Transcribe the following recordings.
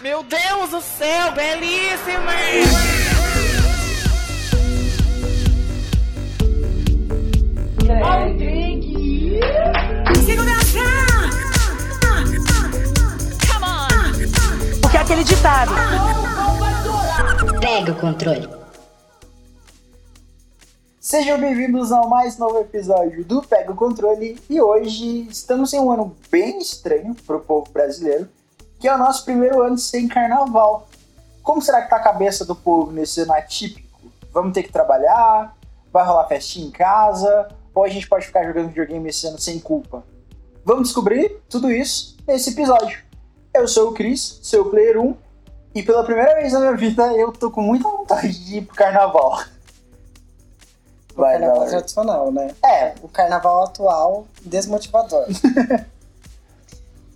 Meu Deus do céu, belíssima! Porque é aquele ditado. Pega o controle. Sejam bem-vindos ao mais novo episódio do Pega o Controle e hoje estamos em um ano bem estranho para o povo brasileiro, que é o nosso primeiro ano sem carnaval. Como será que tá a cabeça do povo nesse ano atípico? Vamos ter que trabalhar? Vai rolar festinha em casa? Ou a gente pode ficar jogando videogame esse ano sem culpa? Vamos descobrir tudo isso nesse episódio. Eu sou o Cris, seu player 1, e pela primeira vez na minha vida eu tô com muita vontade de ir pro carnaval. O Vai, carnaval Valerie. tradicional, né? É, O carnaval atual, desmotivador.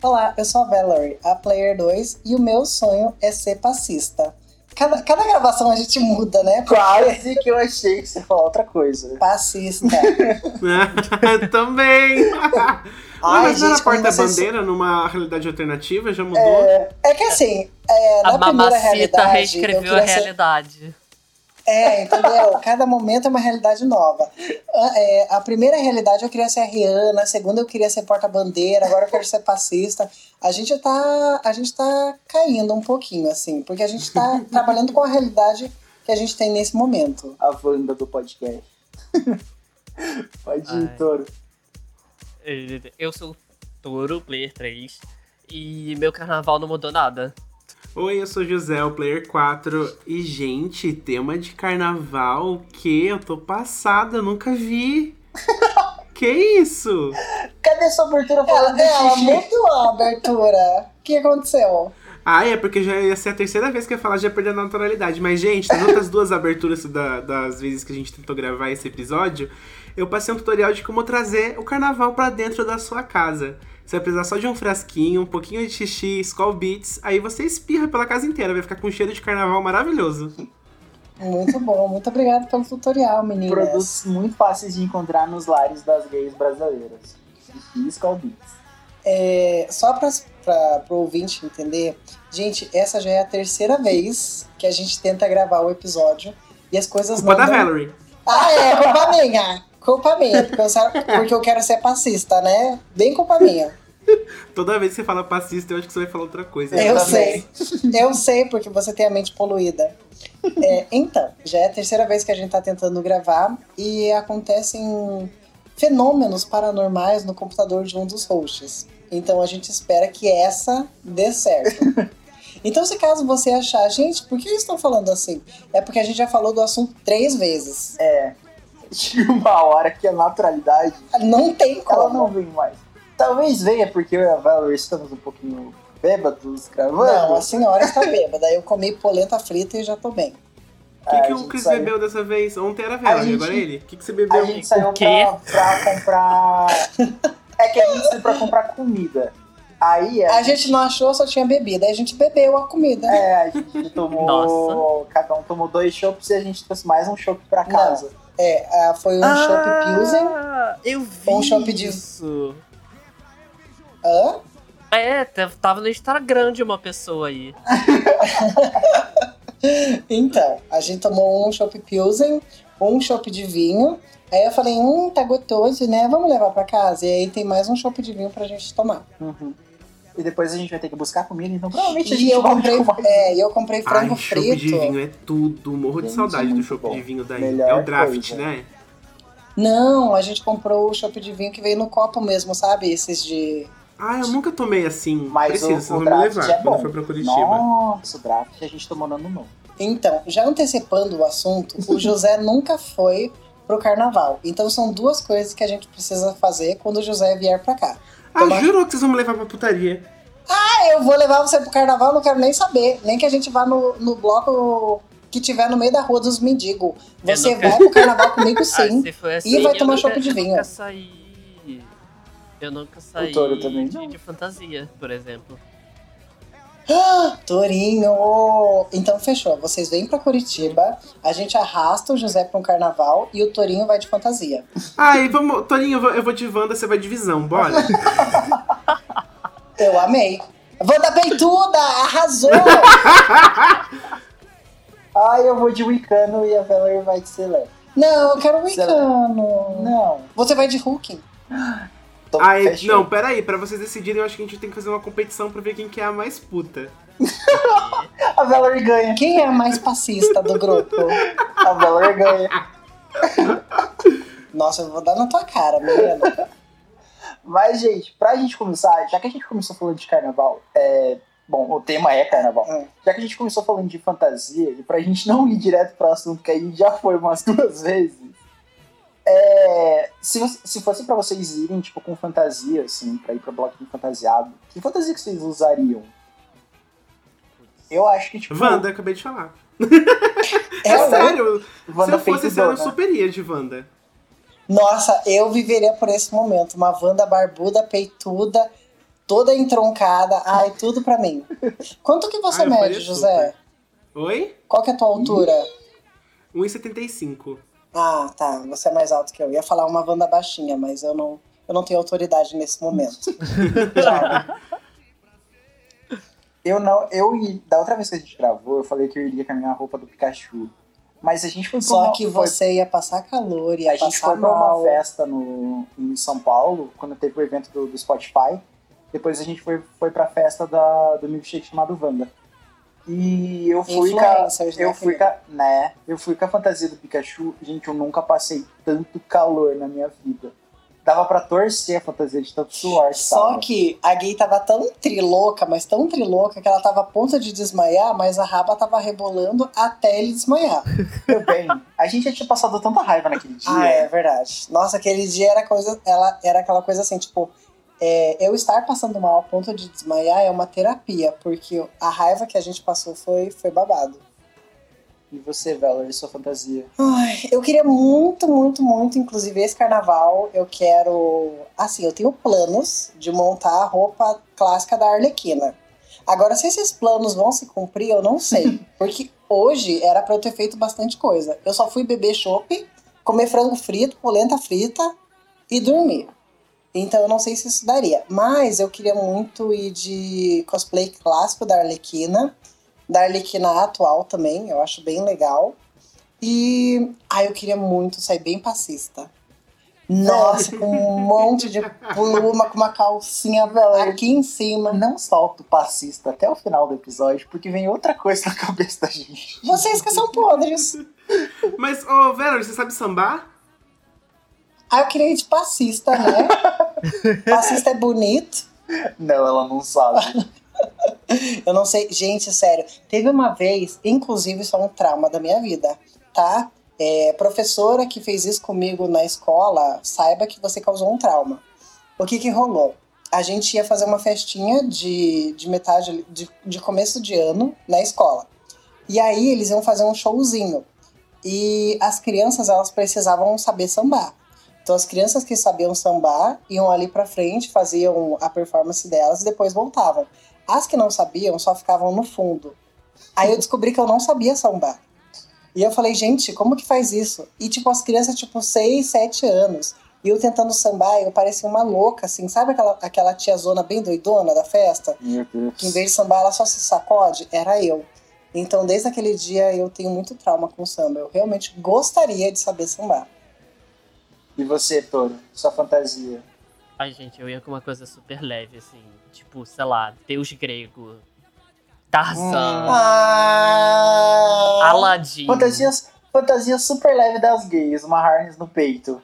Olá, eu sou a Valerie, a Player 2, e o meu sonho é ser passista. Cada, cada gravação a gente muda, né? quase que eu achei que você falar outra coisa. Passista. Também! Ai, mas era gente, vocês- porta-bandeira numa realidade alternativa? Já mudou? É, É que assim, é, na A primeira mamacita realidade. eu reescreveu a queria ser- realidade. É, entendeu? Cada momento é uma realidade nova. A, é, a primeira realidade eu queria ser a Rihanna, a segunda eu queria ser porta-bandeira, agora eu quero ser passista. A gente tá, a gente tá caindo um pouquinho, assim, porque a gente tá trabalhando com a realidade que a gente tem nesse momento. a Wanda do podcast. Pode ir, Ai. Toro. Eu sou o Toro, Player 3, e meu carnaval não mudou nada. Oi, eu sou José, o Player 4. E, gente, tema de carnaval que eu tô passada, eu nunca vi. que isso? Cadê sua abertura falando ela mudou a abertura. O que aconteceu? Ah, é porque já ia ser a terceira vez que eu ia falar, já ia perder a naturalidade. Mas, gente, nas outras duas aberturas da- das vezes que a gente tentou gravar esse episódio, eu passei um tutorial de como trazer o carnaval pra dentro da sua casa. Você vai precisar só de um frasquinho, um pouquinho de xixi, Skull Beats, aí você espirra pela casa inteira, vai ficar com um cheiro de carnaval maravilhoso. Muito bom, muito obrigada pelo tutorial, meninas. Produtos muito fáceis de encontrar nos lares das gays brasileiras. Xixi e Skull Beats. É, só para o ouvinte entender, gente, essa já é a terceira vez que a gente tenta gravar o episódio e as coisas Culpa não da dão- Valerie. Ah, é, culpa minha. Culpa minha, porque eu, porque eu quero ser passista, né? Bem culpa minha. Toda vez que você fala passista, eu acho que você vai falar outra coisa. Eu sei. Eu sei, porque você tem a mente poluída. É, então, já é a terceira vez que a gente tá tentando gravar e acontecem fenômenos paranormais no computador de um dos hosts. Então a gente espera que essa dê certo. Então, se caso você achar, gente, por que eles estão falando assim? É porque a gente já falou do assunto três vezes. Chega uma hora que a naturalidade Não tem ela como. não vem mais. Talvez venha porque eu e a Valerie estamos um pouquinho bêbados, gravando. Não, a senhora está bêbada. Eu comi polenta frita e já tô bem. O que, a que o gente Chris saiu- beu dessa vez? Ontem era a Valerie, gente- agora é ele. O que, que você A bebeu? gente saiu pra, pra comprar. é que a gente saiu pra comprar comida. Aí A gente não achou, só tinha bebida. Aí a gente bebeu a comida. É, a gente tomou. Nossa. Cada um tomou dois chopps e a gente trouxe mais um chopp pra casa. É, ah, foi um chopp Pilsen. Ah, eu vi Um chopp de- isso. Hã? É, t- tava no Instagram de uma pessoa aí. Então, a gente tomou um chopp Pilsen, um chopp de vinho. Aí eu falei, hum, tá gostoso, né? Vamos levar pra casa. E aí tem mais um chopp de vinho pra gente tomar. Uhum. E depois a gente vai ter que buscar comida, então provavelmente a E gente eu volta comprei, com mais. é, e eu comprei frango Ai, chopp frito. de vinho é tudo. Morro de Gente, saudade do bom. de vinho daí. Melhor é o draft, coisa. né? Não, a gente comprou o chopp de vinho que veio no copo mesmo, sabe? Esses de. Ah, eu nunca tomei assim. Mas Preciso, o, vocês o vão me levar é quando eu for pra Curitiba. Nossa, o draft a gente tomou no ano novo. Então, já antecipando o assunto, o José nunca foi pro carnaval. Então são duas coisas que a gente precisa fazer quando o José vier pra cá. Ah, Tomar- jurou que vocês vão me levar pra putaria. Ah, eu vou levar você pro carnaval, não quero nem saber. Nem que a gente vá no, no bloco que tiver no meio da rua dos mendigos. Eu Você nunca- vai pro carnaval comigo sim. Ah, se for assim, vai eu tomar chopp de Eu vinho. nunca saí. Eu nunca saí de, de fantasia, por exemplo. Ah, Torinho! Então fechou. Vocês vêm pra Curitiba, a gente arrasta o José pra um carnaval e o Torinho vai de fantasia. Ai, vamos. Toninho, eu vou, eu vou de Wanda, você vai de visão, bora? Eu amei. Wanda Peituda, arrasou! Ai, eu vou de Wicano e a Valerie vai de Celeste. Não, eu quero Wicano. Não. Você vai de Hulk. Tô Ai, fechou. não, peraí, pra vocês decidirem, eu acho que a gente tem que fazer uma competição pra ver quem que é a mais puta. A Valerie ganha. Quem é a mais passista do grupo? A Valerie ganha. Nossa, eu vou dar na tua cara, menino. Mas, gente, pra gente começar, já que a gente começou falando de carnaval, é... Bom, o tema é carnaval. Hum. Já que a gente começou falando de fantasia, e pra gente não ir direto pro assunto que a gente já foi umas duas vezes, é... se, se fosse pra vocês irem, tipo, com fantasia, assim, pra ir pro bloquinho fantasiado, que fantasia que vocês usariam? Eu acho que, tipo... Wanda, acabei de falar. É, É sério, Wanda se eu fosse ano, eu peitudona. superia de Wanda. Nossa, eu viveria por esse momento. Uma Wanda barbuda, peituda, toda entroncada. Ai, tudo pra mim. Quanto que você Ah, eu mede, José? Oi? Qual que é a tua altura? 1,75. Ah, tá. Você é mais alto que eu. Ia falar uma Wanda baixinha, mas eu não, eu não tenho autoridade nesse momento. Eu não, eu e da outra vez que a gente gravou, eu falei que eu iria com a minha roupa do Pikachu. Mas a gente foi Só uma- que foi- você ia passar calor, ia a gente passar foi pra mal. uma festa no, em São Paulo, quando teve o evento do, do Spotify. Depois a gente foi, foi pra festa da, do milkshake chamado Wanda. E eu fui com a, né, eu fui com a, né, eu fui com a fantasia do Pikachu. Gente, eu nunca passei tanto calor na minha vida. Dava pra torcer a fantasia de tanto suor. Só tava. que a gay tava tão trilouca, mas tão trilouca, que ela tava a ponto de desmaiar, mas a raba tava rebolando até ele desmaiar. Meu bem, a gente já tinha passado tanta raiva naquele dia. Ah, é verdade. Nossa, aquele dia era coisa. Ela era aquela coisa assim, tipo, é, eu estar passando mal a ponto de desmaiar é uma terapia, porque a raiva que a gente passou foi, foi babado. E você, Valerie, sua fantasia? Ai, eu queria muito, muito, muito, inclusive esse carnaval, eu quero. Assim, eu tenho planos de montar a roupa clássica da Arlequina. Agora, se esses planos vão se cumprir, eu não sei. Porque hoje era pra eu ter feito bastante coisa. Eu só fui beber chopp, comer frango frito, polenta frita e dormir. Então eu não sei se isso daria. Mas eu queria muito ir de cosplay clássico da Arlequina. Da Arlequina atual também, eu acho bem legal. E. Ah, eu queria muito sair bem passista. Nossa, com um monte de pluma, com uma calcinha aqui em cima. Não solta o passista até o final do episódio, porque vem outra coisa na cabeça da gente. Vocês que são podres. Mas, ô, Valerie, você sabe sambar? Ah, eu queria ir de passista, né? Passista é bonito. Não, ela não sabe. Eu não sei. Gente, sério. Teve uma vez, inclusive, isso é um trauma da minha vida, tá? É, professora que fez isso comigo na escola, saiba que você causou um trauma. O que que rolou? A gente ia fazer uma festinha de, de metade, de, de começo de ano na escola. E aí eles iam fazer um showzinho. E as crianças, elas precisavam saber sambar. Então as crianças que sabiam sambar iam ali pra frente, faziam a performance delas e depois voltavam. As que não sabiam só ficavam no fundo. Aí eu descobri que eu não sabia sambar. E eu falei, gente, como que faz isso? E tipo, as crianças, tipo, 6, 7 anos. E eu tentando sambar, eu parecia uma louca, assim. Sabe aquela, aquela tiazona bem doidona da festa? Meu Deus. Que em vez de sambar, ela só se sacode? Era eu. Então, desde aquele dia, eu tenho muito trauma com samba. Eu realmente gostaria de saber sambar. E você, Toro? Sua fantasia? Ai, gente, eu ia com uma coisa super leve, assim. Tipo, sei lá, Deus grego. Tarzan. Ah! Aladdin. Fantasias, fantasia super leve das gays, uma harness no peito.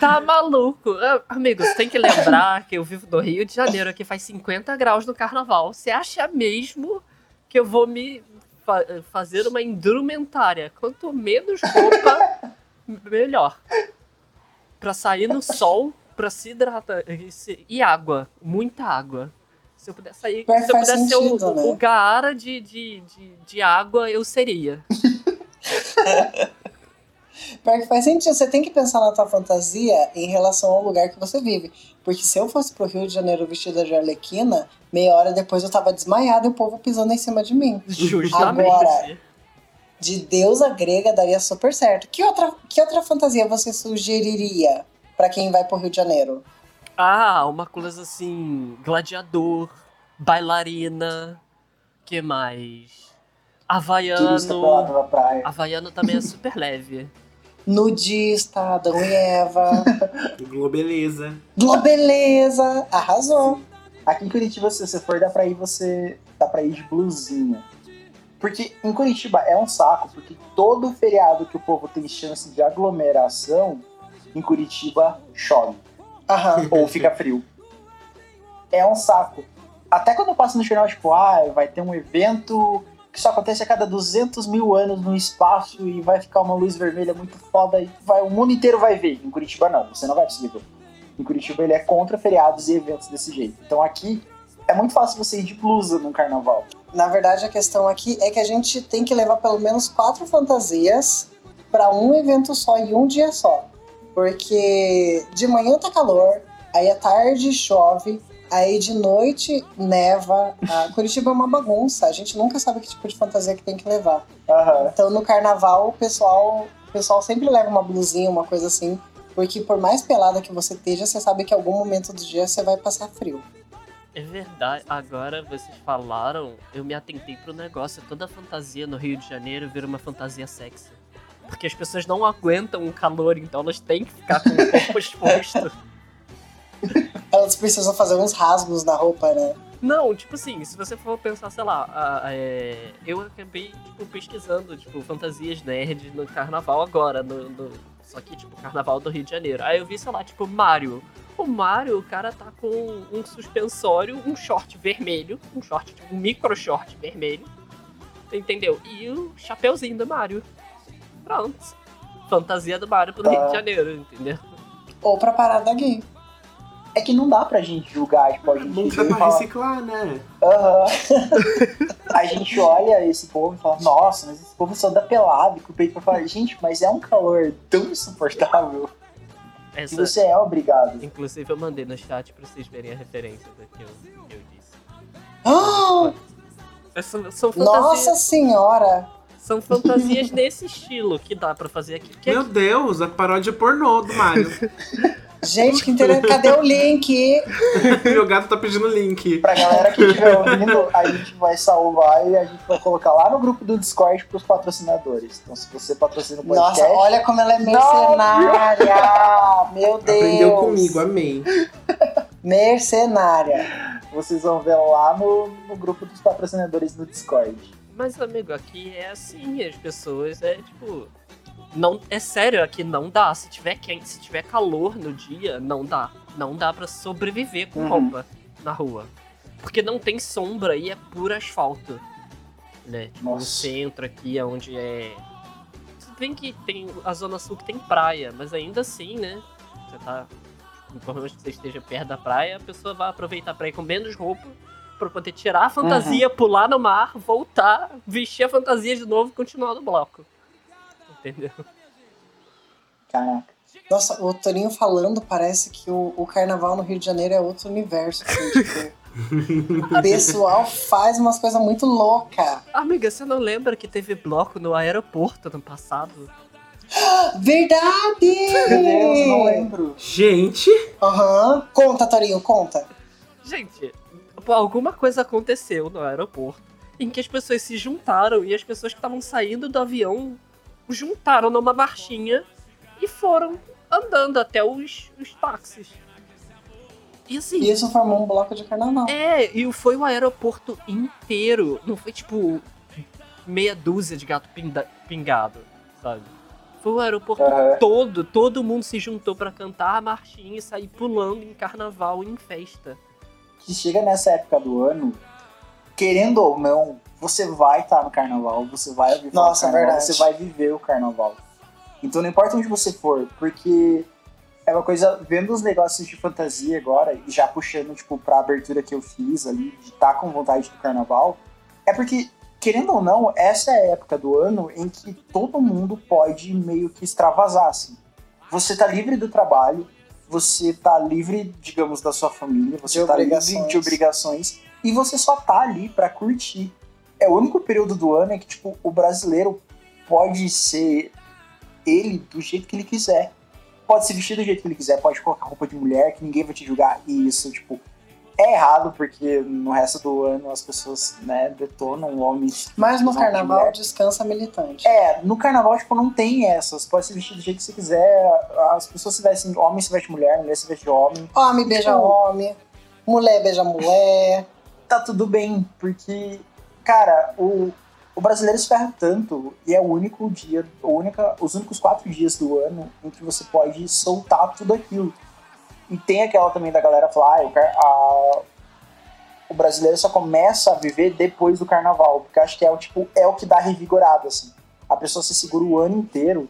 Tá maluco? Ah, Amigo, você tem que lembrar que eu vivo no Rio de Janeiro, aqui faz 50 graus no carnaval. Você acha mesmo que eu vou me fa- fazer uma indumentária? Quanto menos roupa, melhor. Pra sair no sol, pra se hidratar. E, e água, muita água. Se eu puder sair, se eu pudesse ser sentido, o, né? o Gaara de, de, de, de água, eu seria. Pior que faz sentido. Você tem que pensar na tua fantasia em relação ao lugar que você vive. Porque se eu fosse pro Rio de Janeiro vestida de arlequina, meia hora depois eu tava desmaiada e o povo pisando em cima de mim. Justamente. Agora, De deusa grega daria super certo. Que outra, que outra fantasia você sugeriria pra quem vai pro Rio de Janeiro? Ah, uma coisa assim, gladiador, bailarina, que mais? Havaiano. praia. Havaiano também é super leve. Nudista, Adão e Eva. Globeleza. Globeleza. Arrasou. Aqui em Curitiba, se você for, dá pra ir você. dá pra ir de blusinha. Porque em Curitiba é um saco, porque todo feriado que o povo tem chance de aglomeração, em Curitiba chove. Aham. ou fica frio. É um saco. Até quando eu passo no jornal, tipo, ah, vai ter um evento que só acontece a cada 200 mil anos no espaço e vai ficar uma luz vermelha muito foda e vai, o mundo inteiro vai ver. Em Curitiba não, você não vai conseguir ver. Em Curitiba ele é contra feriados e eventos desse jeito. Então aqui é muito fácil você ir de blusa num carnaval. Na verdade, a questão aqui é que a gente tem que levar pelo menos quatro fantasias para um evento só em um dia só. Porque de manhã tá calor, aí à tarde chove, aí de noite neva. A Curitiba é uma bagunça, a gente nunca sabe que tipo de fantasia que tem que levar. Aham. Então no carnaval o pessoal, o pessoal sempre leva uma blusinha, uma coisa assim. Porque por mais pelada que você esteja, você sabe que em algum momento do dia você vai passar frio. É verdade, agora vocês falaram, eu me atentei pro negócio. Toda fantasia no Rio de Janeiro vira uma fantasia sexy. Porque as pessoas não aguentam o calor, então elas têm que ficar com o corpo exposto. Elas precisam fazer uns rasgos na roupa, né? Não, tipo assim, se você for pensar, sei lá, a- é, eu acabei, tipo, pesquisando, tipo, fantasias nerd no carnaval agora, no, no- só que, tipo, carnaval do Rio de Janeiro. Aí eu vi, sei lá, tipo, Mario. O Mario, o cara tá com um suspensório, um short vermelho, um short, tipo, um micro short vermelho, entendeu? E o chapeuzinho do Mario. Pronto. Fantasia do Mario pro Tá. Rio de Janeiro, entendeu? Ou pra parada gay. É que não dá pra gente julgar, tipo, a gente vê e pra reciclar, né? Aham. a gente olha esse povo e fala, nossa, mas esse povo só dá pelado e com o peito pra fora. Gente, mas é um calor tão insuportável que Essa, você é obrigado. inclusive, eu mandei no chat pra vocês verem a referência do que eu, que eu disse. Ah, São, nossa senhora! são fantasias nesse estilo que dá pra fazer aqui. Porque Meu Deus, a paródia pornô do Mario. Gente, que interessante. Cadê o link? Meu gato tá pedindo link. Pra galera que estiver ouvindo, a gente vai salvar e a gente vai colocar lá no grupo do Discord pros patrocinadores. Então, se você patrocina o podcast, Nossa, olha como ela é mercenária! Meu Deus! Aprendeu comigo, amei. Mercenária. vocês vão ver lá no, no grupo dos patrocinadores do Discord. Mas, amigo, aqui é assim, as pessoas é tipo. Não, é sério, aqui não dá. Se tiver quente, se tiver calor no dia, não dá. Não dá pra sobreviver com Uhum. roupa na rua. Porque não tem sombra e é puro asfalto. Né? Tipo, no centro aqui, é onde é. Se bem que tem a Zona Sul que tem praia, mas ainda assim, né? Você tá. Por mais que você esteja perto da praia, a pessoa vai aproveitar pra ir com menos roupa pra poder tirar a fantasia, pular no mar, voltar, vestir a fantasia de novo e continuar no bloco. Entendeu? Caraca. Nossa, o Torinho falando parece que o, o carnaval no Rio de Janeiro é outro universo. Assim, o pessoal faz umas coisas muito loucas. Amiga, você não lembra que teve bloco no aeroporto no passado? Verdade! Meu Deus, não lembro. Gente, Aham. Conta, Torinho, conta. Gente, alguma coisa aconteceu no aeroporto em que as pessoas se juntaram e as pessoas que estavam saindo do avião juntaram numa marchinha e foram andando até os, os táxis. E assim, E isso formou um bloco de carnaval. É, e foi o aeroporto inteiro. Não foi tipo meia dúzia de gato pingado, sabe? Foi o aeroporto Aham. todo, todo mundo se juntou pra cantar a marchinha e sair pulando em carnaval, em festa. Que chega nessa época do ano, querendo ou não, você vai estar no carnaval, você vai ouvir falar Nossa, do carnaval, verdade. você vai viver o carnaval. Então não importa onde você for, porque é uma coisa, vendo os negócios de fantasia agora, e já puxando, tipo, pra abertura que eu fiz ali, de estar com vontade do carnaval, é porque, querendo ou não, essa é a época do ano em que todo mundo pode meio que extravasar, assim. Você tá livre do trabalho, você tá livre, digamos, da sua família, você De tá livre de obrigações, e você só tá ali pra curtir. É o único período do ano em que, tipo, o brasileiro pode ser ele do jeito que ele quiser. pode se vestir do jeito que ele quiser, pode colocar roupa de mulher, que ninguém vai te julgar. E isso, tipo, é errado, porque no resto do ano as pessoas, né, detonam homens. Mas no carnaval mulher. descansa militante. É, no carnaval, tipo, não tem essas. Pode se vestir do jeito que você quiser. As pessoas se vestem, homem se veste mulher, mulher se veste homem. Homem beija Tipo- homem, mulher beija mulher. Tá tudo bem, porque, cara, o, o brasileiro ferra tanto e é o único dia, única, os únicos quatro dias do ano em que você pode soltar tudo aquilo. E tem aquela também da galera falar, ah, a- o brasileiro só começa a viver depois do carnaval, porque acho que é o tipo, é o que dá revigorado, assim. A pessoa se segura o ano inteiro,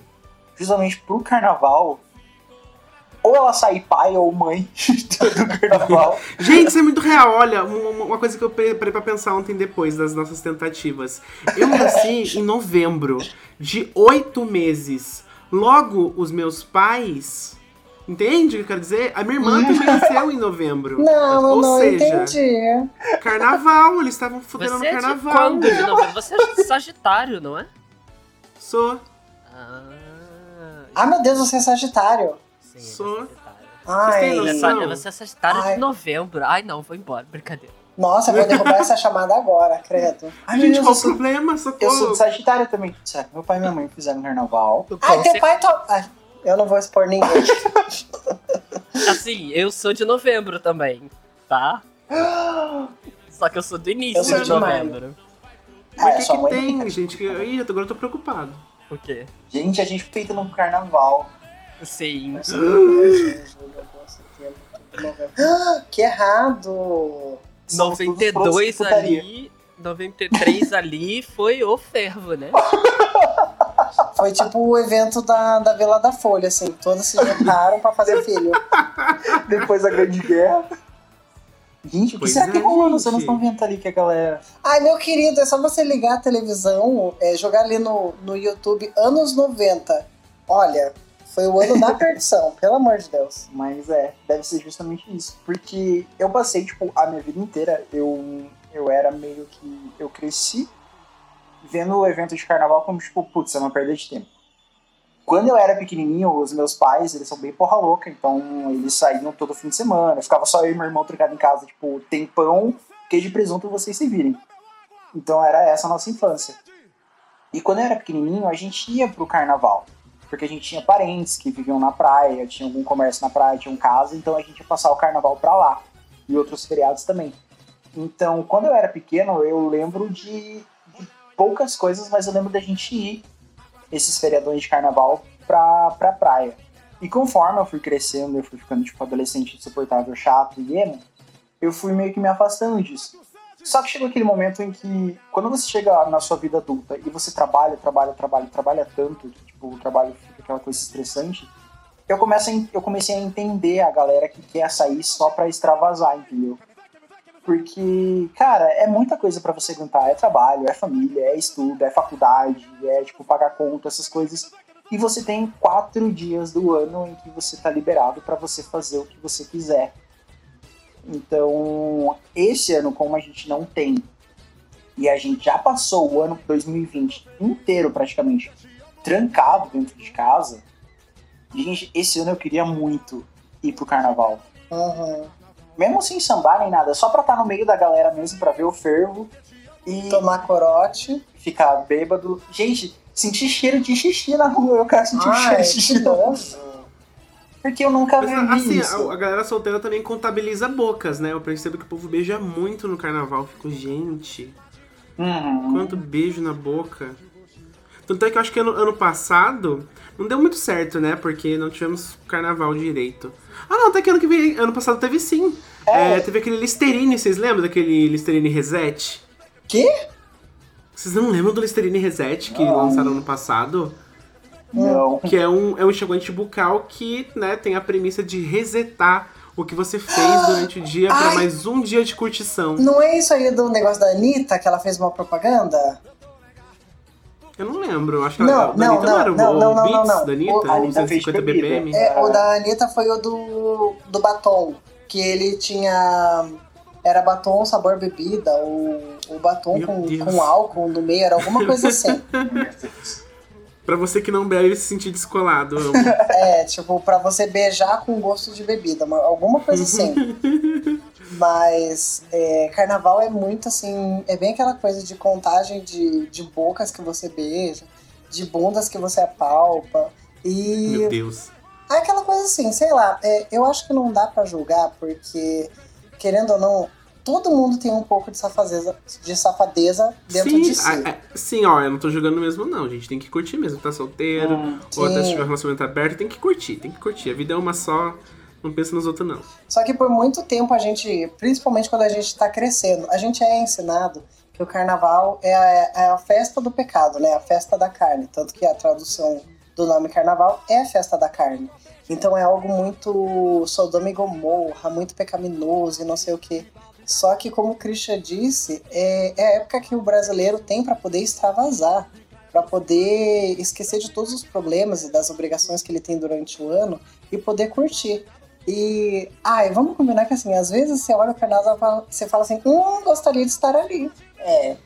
justamente pro carnaval. Ou ela sai pai ou mãe do carnaval. Gente, isso é muito real. Olha, uma, uma coisa que eu parei pra pensar ontem depois das nossas tentativas. Eu nasci em novembro, de oito meses. Logo, os meus pais. Entende o que eu quero dizer? A minha irmã também nasceu em novembro. Não, Ou não seja, entendi. carnaval, eles estavam fudendo Você no é de carnaval. quando de novembro? Você é de Sagitário, não é? Sou. Ah, Ah, meu Deus, você é sagitário. Sim, Sou. Sagitário. Ai, têm Ele é noção? é Sagitário Ai. de novembro. Ai, não, vou embora. Brincadeira. nossa, eu vou derrubar essa chamada agora, credo. Ai, Gente, Deus, qual o sou, problema? eu sou Socorro. de Sagitário também. Sério, meu pai e minha mãe fizeram carnaval. Ai, teu pai to... Ai, eu não vou expor ninguém. Assim, eu sou de novembro também, tá? Só que eu sou do início de de maio. novembro. Mas é o que, que tem, gente? Que... Ih, agora eu tô preocupado. O quê? Gente, a gente feita no carnaval. Sim. Ah, que errado. São todos 92 produtos de putaria. ali, 93 ali foi o fervo, né? Foi tipo o evento da, da Vila da Folha, assim. Todas se juntaram pra fazer filho. Depois da Grande Guerra. Gente, o que será é, que rolou? Vocês não gente. estão vendo ali que a galera. Ai, meu querido, é só você ligar a televisão, é, jogar ali no, no YouTube anos 90. Olha, foi o ano da perdição, pelo amor de Deus. Mas é, deve ser justamente isso. Porque eu passei, tipo, a minha vida inteira, eu, eu era meio que. Eu cresci vendo o evento de carnaval como, tipo, putz, é uma perda de tempo. Quando eu era pequenininho, os meus pais, eles são bem porra louca, então eles saíam todo fim de semana, ficava só eu e meu irmão trocado em casa, tipo, tem pão, queijo e presunto, vocês se virem. Então era essa a nossa infância. E quando eu era pequenininho, a gente ia pro carnaval, porque a gente tinha parentes que viviam na praia, tinha algum comércio na praia, tinha um casa, então a gente ia passar o carnaval pra lá, e outros feriados também. Então, quando eu era pequeno, eu lembro de, de poucas coisas, mas eu lembro da gente ir esses feriadões de carnaval pra, pra praia. E conforme eu fui crescendo, eu fui ficando tipo adolescente insuportável, chato e emo, eu fui meio que me afastando disso. Só que chegou aquele momento em que, quando você chega na sua vida adulta e você trabalha, trabalha, trabalha, trabalha tanto, que tipo, o trabalho fica aquela coisa estressante, eu, começo a, eu comecei a entender a galera que quer sair só pra extravasar, entendeu? Porque, cara, é muita coisa pra você aguentar. É trabalho, é família, é estudo, é faculdade, é, tipo, pagar conta, essas coisas. E você tem quatro dias do ano em que você tá liberado pra você fazer o que você quiser. Então, esse ano, como a gente não tem, e a gente já passou o ano 2020 inteiro praticamente trancado dentro de casa, gente, esse ano eu queria muito ir pro carnaval Uhum. mesmo sem sambar nem nada, só pra estar no meio da galera mesmo, pra ver o fervo e Tomar corote. ficar bêbado. Gente, sentir cheiro de xixi na rua, eu quero sentir cheiro Ai, de xixi Porque eu nunca Mas vivi assim, isso. a, a galera solteira também contabiliza bocas, né? Eu percebo que o povo beija muito no carnaval. Fico, gente, Uhum. quanto beijo na boca. Tanto é que eu acho que ano, ano passado não deu muito certo, né? Porque não tivemos carnaval direito. Ah, não, até que ano que vem, ano passado teve sim. É. É, teve aquele Listerine, vocês lembram daquele Listerine Reset? Quê? Vocês não lembram do Listerine Reset que Não. lançaram ano passado? Não. Que é um, é um enxaguante bucal que, né, tem a premissa de resetar o que você fez durante o dia pra Ai. mais um dia de curtição. Não é isso aí do negócio da Anitta, que ela fez uma propaganda? Eu não lembro, acho que Não, a da não, Anitta não, não, era o, não, o não, não, Beats não. da Anitta, O- a Anitta fez 250 bebida. BPM. É, o da Anitta foi o do, do batom. Que ele tinha. Era batom sabor bebida, ou o batom com, com álcool no meio, era alguma coisa assim. Pra você que não bebe se sentir descolado. É, tipo, pra você beijar com gosto de bebida, uma- alguma coisa assim. Mas é, carnaval é muito assim, é bem aquela coisa de contagem de, de bocas que você beija, de bundas que você apalpa. E Meu Deus. é aquela coisa assim, sei lá, é, eu acho que não dá pra julgar, porque, querendo ou não, todo mundo tem um pouco de safadeza, de safadeza dentro sim, de si. a- a- sim, ó, eu não tô jogando mesmo, não. A gente tem que curtir mesmo. Tá solteiro, Hum, ou até se tiver um relacionamento aberto, tem que curtir, tem que curtir. A vida é uma só, não pensa nos outros, não. Só que por muito tempo a gente, principalmente quando a gente está crescendo, a gente é ensinado que o carnaval é a, é a festa do pecado, né? A festa da carne. Tanto que a tradução do nome carnaval é a festa da carne. Então é algo muito Sodoma e Gomorra, muito pecaminoso e não sei o quê. Só que, como o Christian disse, é, é a época que o brasileiro tem para poder extravasar, para poder esquecer de todos os problemas e das obrigações que ele tem durante o ano e poder curtir. E, ai, vamos combinar que assim, às vezes você olha o carnaval e você fala assim, hum, gostaria de estar ali. É.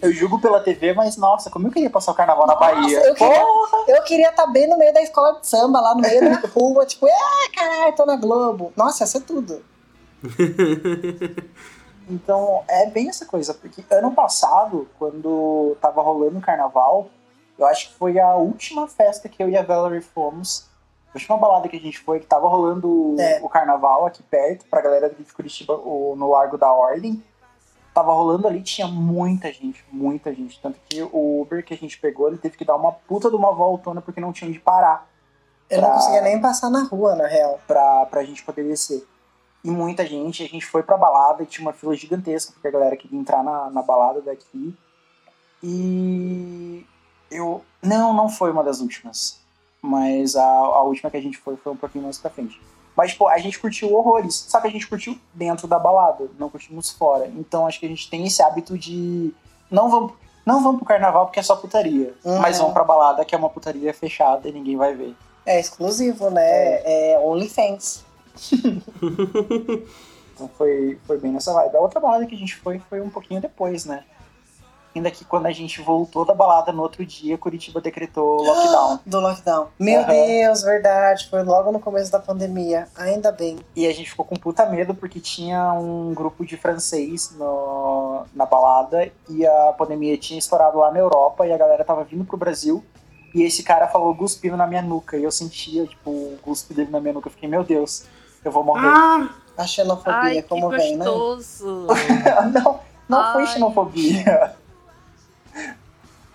Eu julgo pela TV, mas nossa, como eu queria passar o carnaval na Bahia. eu queria- Porra! Eu queria estar bem no meio da escola de samba, lá no meio da rua, tipo, é, caralho, tô na Globo. Nossa, ia ser tudo. Então, é bem essa coisa, porque ano passado, quando tava rolando o carnaval, eu acho que foi a última festa que eu e a Valerie fomos. A última balada que a gente foi, que tava rolando É. o carnaval aqui perto, pra galera de Curitiba, no Largo da Ordem. Tava rolando ali, tinha muita gente, muita gente. Tanto que o Uber que a gente pegou, ele teve que dar uma puta de uma voltona porque não tinha onde parar Eu não Pra- conseguia nem passar na rua, na real. pra, pra gente poder descer. E muita gente, a gente foi pra balada e tinha uma fila gigantesca, porque a galera queria entrar na, na balada daqui. E eu. Não, não foi uma das últimas. Mas a, a última que a gente foi foi um pouquinho mais pra frente. Mas, pô, a gente curtiu horrores. Só que a gente curtiu dentro da balada, não curtimos fora. Então acho que a gente tem esse hábito de. Não vamos, não vamos pro carnaval porque é só putaria. Uhum. Mas vamos pra balada que é uma putaria fechada e ninguém vai ver. É exclusivo, né? É, OnlyFans. Então foi, foi bem nessa vibe. A outra balada que a gente foi foi um pouquinho depois, né? Ainda que quando a gente voltou da balada no outro dia, Curitiba decretou lockdown. Do lockdown. Meu Aham. Deus, verdade. Foi logo no começo da pandemia. Ainda bem. E a gente ficou com puta medo porque tinha um grupo de francês no, na balada e a pandemia tinha estourado lá na Europa e a galera tava vindo pro Brasil. E esse cara falou cuspindo na minha nuca. E eu sentia, tipo, o cuspe dele na minha nuca. Eu fiquei, meu Deus, eu vou morrer. Ah! A xenofobia, Ai, que como vem, né? gostoso. não, não foi Ai. xenofobia.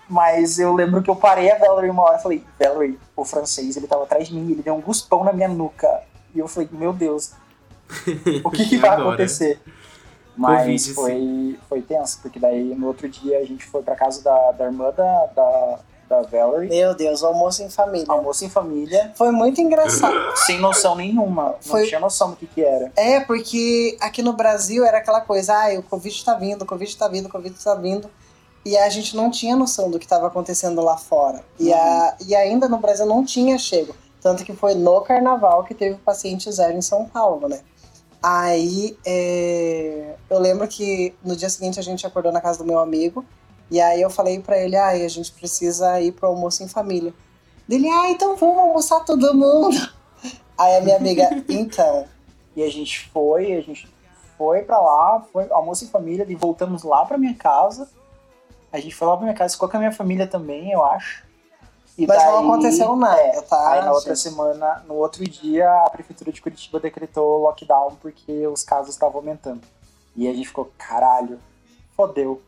Mas eu lembro que eu parei a Valerie uma hora e falei, Valerie, o francês, ele tava atrás de mim, ele deu um guspão na minha nuca. E eu falei, meu Deus, o que, que vai agora? acontecer? Mas foi, foi tenso, porque daí no outro dia a gente foi pra casa da, da irmã da, da, da Valerie, Meu Deus, almoço em família. almoço em família, Foi muito engraçado. sem noção nenhuma. Foi- Não tinha noção do que que era. É, porque aqui no Brasil era aquela coisa, ai, o Covid tá vindo, o Covid tá vindo, o Covid tá vindo. E a gente não tinha noção do que estava acontecendo lá fora. E, a, e ainda no Brasil não tinha chego. Tanto que foi no carnaval que teve o paciente zero em São Paulo, né? Aí é, eu lembro que no dia seguinte a gente acordou na casa do meu amigo. E aí eu falei pra ele, ai, a gente precisa ir pro almoço em família. Dele, ah, então vamos almoçar todo mundo. Aí a minha amiga, então, E a gente foi, a gente foi pra lá, foi almoço em família, e voltamos lá pra minha casa. A gente foi lá pra minha casa, ficou com a minha família também, eu acho. E Mas não daí- aconteceu nada, é, tá, Aí na outra semana, no outro dia, a prefeitura de Curitiba decretou lockdown porque os casos estavam aumentando. E a gente ficou, caralho, fodeu.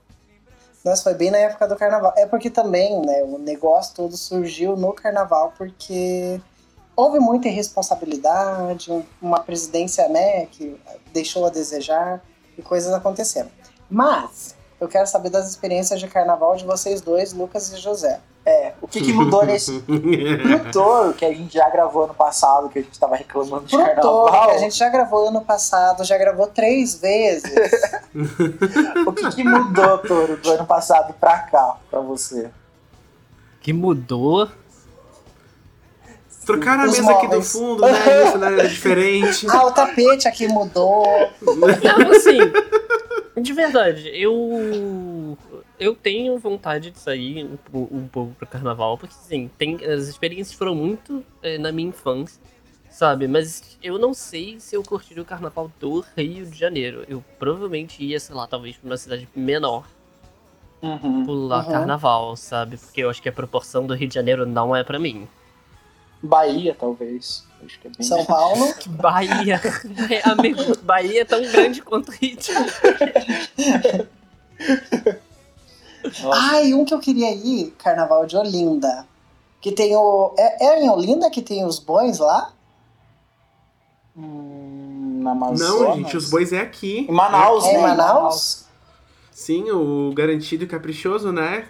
Nossa, foi bem na época do carnaval. É porque também, né, o negócio todo surgiu no carnaval porque houve muita irresponsabilidade, um- uma presidência, né, que deixou a desejar e coisas aconteceram. Mas eu quero saber das experiências de carnaval de vocês dois, Lucas e José. É, o que, que mudou nesse. Pro touro, que a gente já gravou ano passado, que a gente tava reclamando de Pro carnaval. todo, que a gente já gravou ano passado, já gravou três vezes. O que, que mudou, Toro, do ano passado pra cá, pra você? Que mudou. Trocaram a mesa aqui do móveis. fundo, né? O cenário era diferente. ah, o tapete aqui mudou. Não, assim, de verdade, eu eu tenho vontade de sair um, um pouco pro carnaval, porque sim, tem, as experiências foram muito eh, na minha infância, sabe? Mas eu não sei se eu curtiria o carnaval do Rio de Janeiro. Eu provavelmente ia, sei lá, talvez pra uma cidade menor Uhum. pular Uhum. carnaval, sabe? Porque eu acho que a proporção do Rio de Janeiro não é pra mim. Bahia, talvez. Acho que é bem São Paulo. Bahia, amigo, Bahia é tão grande quanto o Rio e um que eu queria ir, Carnaval de Olinda. Que tem o. É, é em Olinda que tem os bois lá? Hum, na Amazonas. Não, gente, os bois é aqui. Em Manaus, É né? em Manaus? Sim, o garantido e caprichoso, né?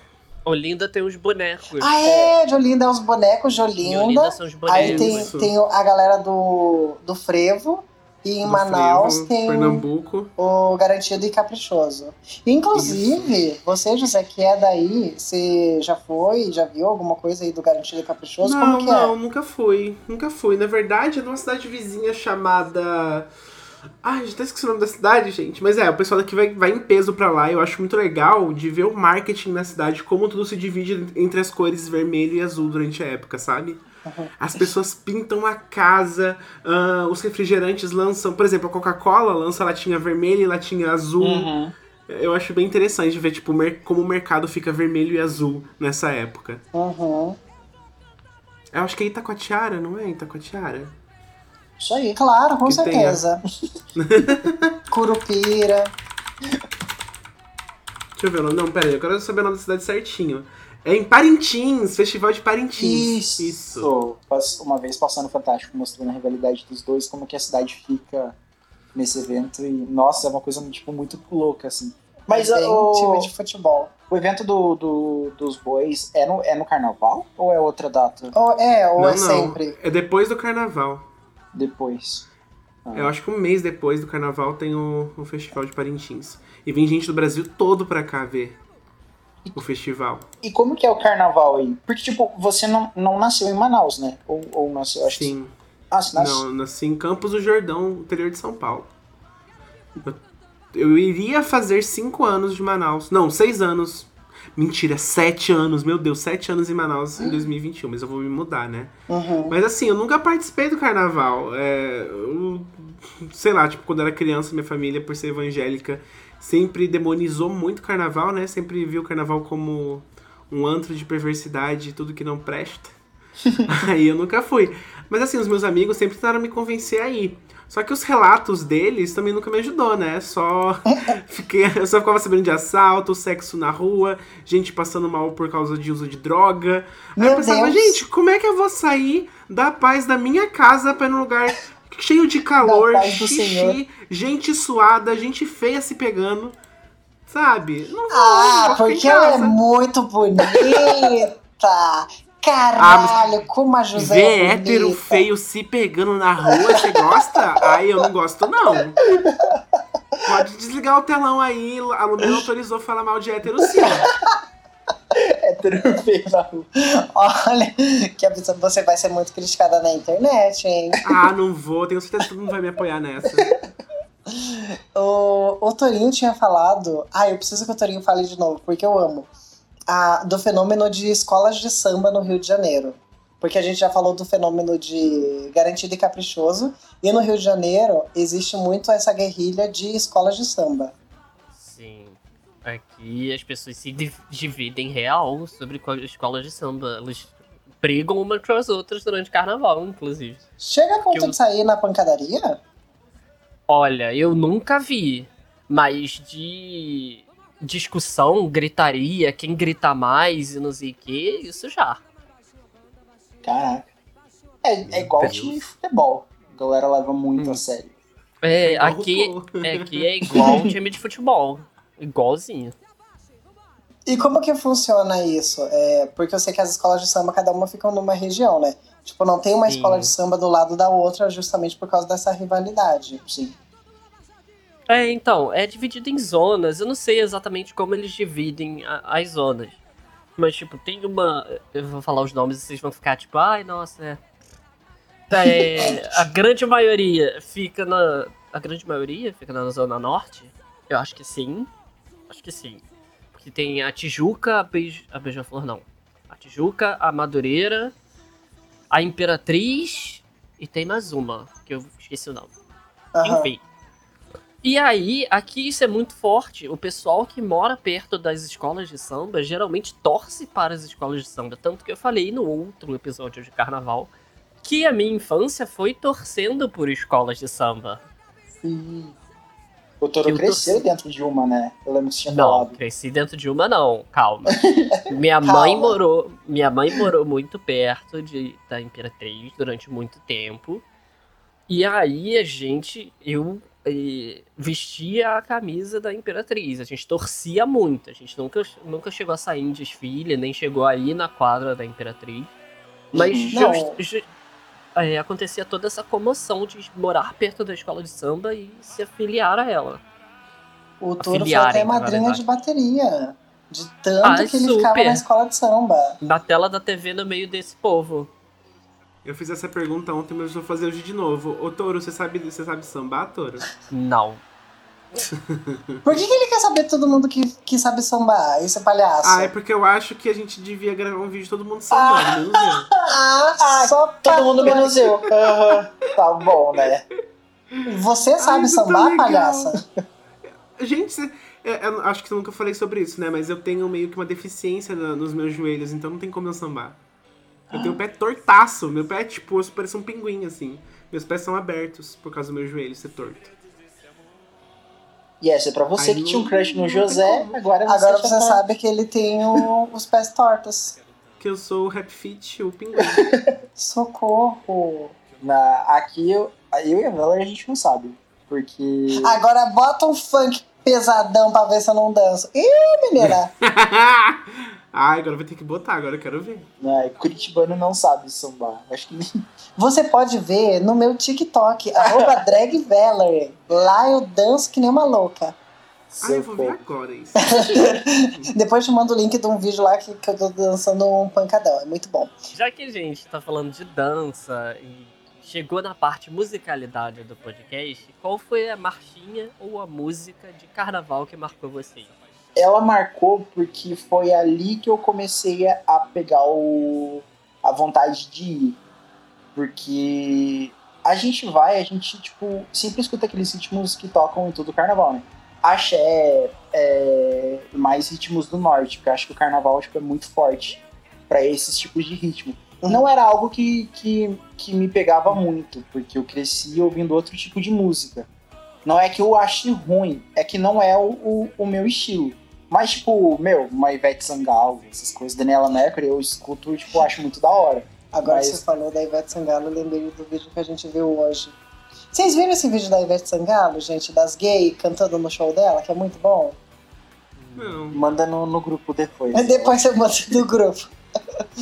Olinda tem os bonecos. Ah, é, de Olinda, é os bonecos de Em Olinda. Olinda são os Aí bonecos. tem, Isso. tem o- a galera do, do Frevo. E em Do Manaus Frevo, tem o, Pernambuco. o Garantido e Caprichoso. Inclusive, você, José, que é daí, você já foi, já viu alguma coisa aí do Garantido e Caprichoso? Não, Como que não, é? nunca fui. Nunca fui. Na verdade, é numa cidade vizinha chamada. Ai, já até esqueci o nome da cidade, gente. Mas é, o pessoal daqui vai, vai em peso pra lá. Eu acho muito legal de ver o marketing na cidade, como tudo se divide entre as cores vermelho e azul durante a época, sabe? As pessoas pintam a casa, ah, os refrigerantes lançam, por exemplo, a Coca-Cola lança latinha vermelha e latinha azul. Uhum. Eu acho bem interessante ver, tipo, como o mercado fica vermelho e azul nessa época. Uhum. Eu acho que é Itacoatiara, não é Itacoatiara? Isso aí. Claro, com Que certeza. Curupira. Deixa eu ver o nome. Não, pera aí, eu quero saber o nome da cidade certinho. É em Parintins, Festival de Parintins. Isso. Pass- Uma vez passando Fantástico, mostrando a rivalidade dos dois, como que a cidade fica nesse evento. E, nossa, é uma coisa tipo, muito louca, assim. Mas Tem o, time de futebol. o evento do, do- dos bois é no, é no carnaval ou é outra data Ou, é, ou Não, é não. sempre. É depois do carnaval. Depois? Ah. Eu acho que um mês depois do carnaval tem o, o Festival de Parintins. E vem gente do Brasil todo pra cá ver o festival. E como que é o carnaval aí? Porque, tipo, você não, não nasceu em Manaus, né? Ou, ou nasceu, acho que... Sim. Ah, você nasceu... Não, nasci em Campos do Jordão, interior de São Paulo. Eu, eu iria fazer cinco anos de Manaus. Não, seis anos. Mentira, sete anos. Meu Deus, sete anos em Manaus em 2021. Mas eu vou me mudar, né? Uhum. Mas assim, eu nunca participei do carnaval. É, eu- sei lá, tipo, quando eu era criança, minha família, por ser evangélica, sempre demonizou muito o carnaval, né? Sempre viu o carnaval como um antro de perversidade e tudo que não presta. Aí eu nunca fui. Mas assim, os meus amigos sempre tentaram me convencer a ir. Só que os relatos deles também nunca me ajudou, né? Só fiquei, eu só ficava sabendo de assalto, sexo na rua, gente passando mal por causa de uso de droga. Aí Meu eu pensava, Deus. gente, como é que eu vou sair da paz da minha casa pra ir num lugar cheio de calor, xixi, gente suada, gente feia se pegando? Sabe? Não Ah, em porque ela é muito bonita. Caralho, como a José Ver é hétero feio se pegando na rua, você gosta? Aí eu não gosto, não. Pode desligar o telão aí, a Lumena autorizou falar mal de hétero sim. Hétero feio na rua. Olha, que a pessoa- você vai ser muito criticada na internet, hein? Ah, não vou, tenho certeza que todo mundo vai me apoiar nessa. O, o Torinho tinha falado. Ah, eu preciso que o Torinho fale de novo, porque eu amo. A, do fenômeno de escolas de samba no Rio de Janeiro. Porque a gente já falou do fenômeno de garantido e caprichoso. E no Rio de Janeiro existe muito essa guerrilha de escolas de samba. Sim. Aqui as pessoas se div- dividem real sobre qual escola de samba. Elas brigam umas com as outras durante o carnaval, inclusive. Chega a ponto eu- de sair na pancadaria? Olha, eu nunca vi, mas de discussão, gritaria, quem grita mais e não sei o que, isso já. Caraca. É, é igual Deus. time de futebol. A galera leva muito Hum. a sério. É, igual aqui, é, aqui é igual um time de futebol. Igualzinho. E como que funciona isso? É, porque eu sei que as escolas de samba, cada uma ficam numa região, né? Tipo, não tem uma Sim. escola de samba do lado da outra justamente por causa dessa rivalidade. Sim. É, então, é dividido em zonas. Eu não sei exatamente como eles dividem a- as zonas. Mas, tipo, tem uma. Eu vou falar os nomes e vocês vão ficar tipo, ai, nossa, é. É, a grande maioria fica na. A grande maioria fica na Zona Norte? Eu acho que sim. Acho que sim. que tem a Tijuca, a, a Beija-Flor não. A Tijuca, a Madureira, a Imperatriz e tem mais uma, que eu esqueci o nome. Aham. Enfim. E aí, aqui isso é muito forte. O pessoal que mora perto das escolas de samba geralmente torce para as escolas de samba. Tanto que eu falei no outro episódio de carnaval que a minha infância foi torcendo por escolas de samba. Sim. O Toro cresceu torci- dentro de uma, né? Eu lembro que você tinha Não, falado. cresci dentro de uma não, calma. Minha Calma. mãe morou, minha mãe morou muito perto de, da Imperatriz durante muito tempo. E aí a gente, eu vestia a camisa da Imperatriz. A gente torcia muito. A gente nunca, nunca chegou a sair em desfile, nem chegou aí na quadra da Imperatriz. Mas just- ju- é, acontecia toda essa comoção de morar perto da escola de samba e se afiliar a ela. O Toro foi até madrinha de bateria. De tanto Ah, que ele ficava super. na escola de samba. Na tela da TV no meio desse povo. Eu fiz essa pergunta ontem, mas eu vou fazer hoje de novo. Ô, Toro, você sabe, você sabe sambar, Toro? Não. Por que, que ele quer saber todo mundo que, que sabe sambar? Esse palhaço? Ah, é porque eu acho que a gente devia gravar um vídeo de todo mundo sambando, menos eu. Ah, só Todo mundo menos eu. Aham. Tá bom, né? Você sabe isso tá sambar, palhaça? Gente, é, eu acho que eu nunca falei sobre isso, né? Mas eu tenho meio que uma deficiência na- nos meus joelhos, então não tem como eu sambar. Eu tenho o pé tortaço. Meu pé é tipo, parece um pinguim, assim. Meus pés são abertos por causa do meu joelho ser torto. E essa é pra você Aí que tinha um crush no José, agora você Agora você tá- sabe que ele tem o- os pés tortos. Que eu sou o Rap Fit, o pinguim. Socorro. Na, aqui eu, eu e a Valerie a gente não sabe. Porque. Agora bota um funk pesadão pra ver se eu não danço. Ih, menina! Ai, agora vai ter que botar, agora eu quero ver. Né, Curitibano não sabe sambar. Acho que nem. Você pode ver no meu TikTok, arroba dragvalerie. Lá eu danço que nem uma louca. Ai, eu vou ver agora isso. Depois te mando o link de um vídeo lá que, que eu tô dançando um pancadão. É muito bom. Já que a gente tá falando de dança e chegou na parte musicalidade do podcast, qual foi a marchinha ou a música de carnaval que marcou vocês? Ela marcou porque foi ali que eu comecei a- pegar o, a vontade de ir. Porque a gente vai, a gente, tipo, sempre escuta aqueles ritmos que tocam em todo o carnaval, né? Axé, é, mais ritmos do norte, porque eu acho que o carnaval tipo, é muito forte para esses tipos de ritmo. Não era algo que, que, que me pegava muito, porque eu cresci ouvindo outro tipo de música. Não é que eu ache ruim, é que não é o, o, o meu estilo. Mas, tipo, meu, uma Ivete Sangalo, essas coisas, Daniela Mercury, eu escuto, tipo, acho muito da hora. Agora Mas- que você falou da Ivete Sangalo, eu lembrei do vídeo que a gente viu hoje. Vocês viram esse vídeo da Ivete Sangalo, gente, das gays cantando no show dela, que é muito bom? Não, Manda no, no grupo depois. Depois você manda do grupo.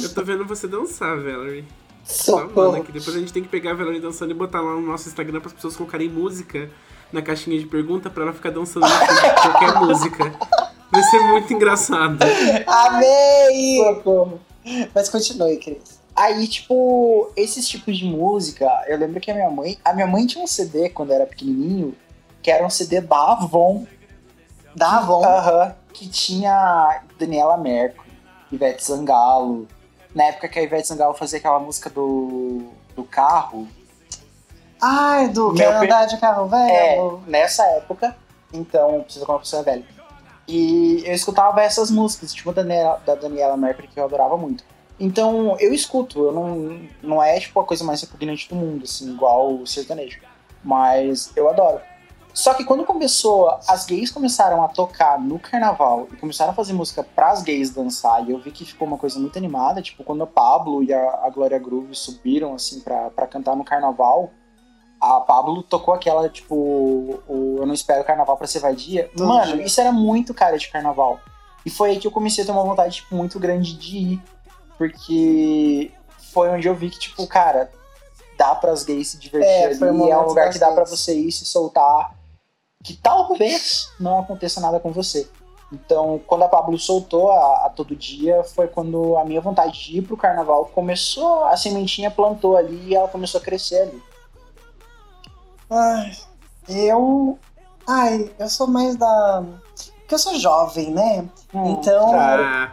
eu tô vendo você dançar, Valerie. Só manda Socorro. aqui. Depois a gente tem que pegar a Valerie dançando e botar lá no nosso Instagram para as pessoas colocarem música na caixinha de pergunta pra ela ficar dançando qualquer música. Vai ser muito engraçado. Amei! Socorro. Mas continue, Cris. Aí, tipo, esses tipos de música, eu lembro que a minha mãe. A minha mãe tinha um CD quando era pequenininho, que era um CD da Avon. Da Avon. Aham. que tinha Daniela Mercury, Ivete Sangalo. Na época que a Ivete Sangalo fazia aquela música do, do carro. Ai, do Meu quer pe- andar de carro É, velho? nessa época. Então, precisa como uma pessoa velha. E eu escutava essas músicas, tipo da Daniela, da Daniela Mercury, que eu adorava muito. Então, eu escuto, eu não, não é tipo a coisa mais repugnante do mundo, assim, igual o sertanejo. Mas eu adoro. Só que quando começou, as gays começaram a tocar no carnaval e começaram a fazer música pras gays dançar, e eu vi que ficou uma coisa muito animada, tipo, quando o Pablo e a, a Glória Groove subiram, assim, pra, pra cantar no carnaval, a Pablo tocou aquela, tipo, o Eu Não Espero Carnaval pra Ser Vadia. Todo Mano, dia. isso era muito cara de carnaval. E foi aí que eu comecei a ter uma vontade, tipo, muito grande de ir. Porque foi onde eu vi que, tipo, cara, dá pras gays se divertir É, ali. É um lugar que dá pra gays. você ir se soltar. Que talvez não aconteça nada com você. Então, quando a Pablo soltou a, a Todo Dia, foi quando a minha vontade de ir pro carnaval começou, a sementinha plantou ali e ela começou a crescer ali. Ai, eu. Ai, eu sou mais da. Porque eu sou jovem, né? Hum, Então- Ah,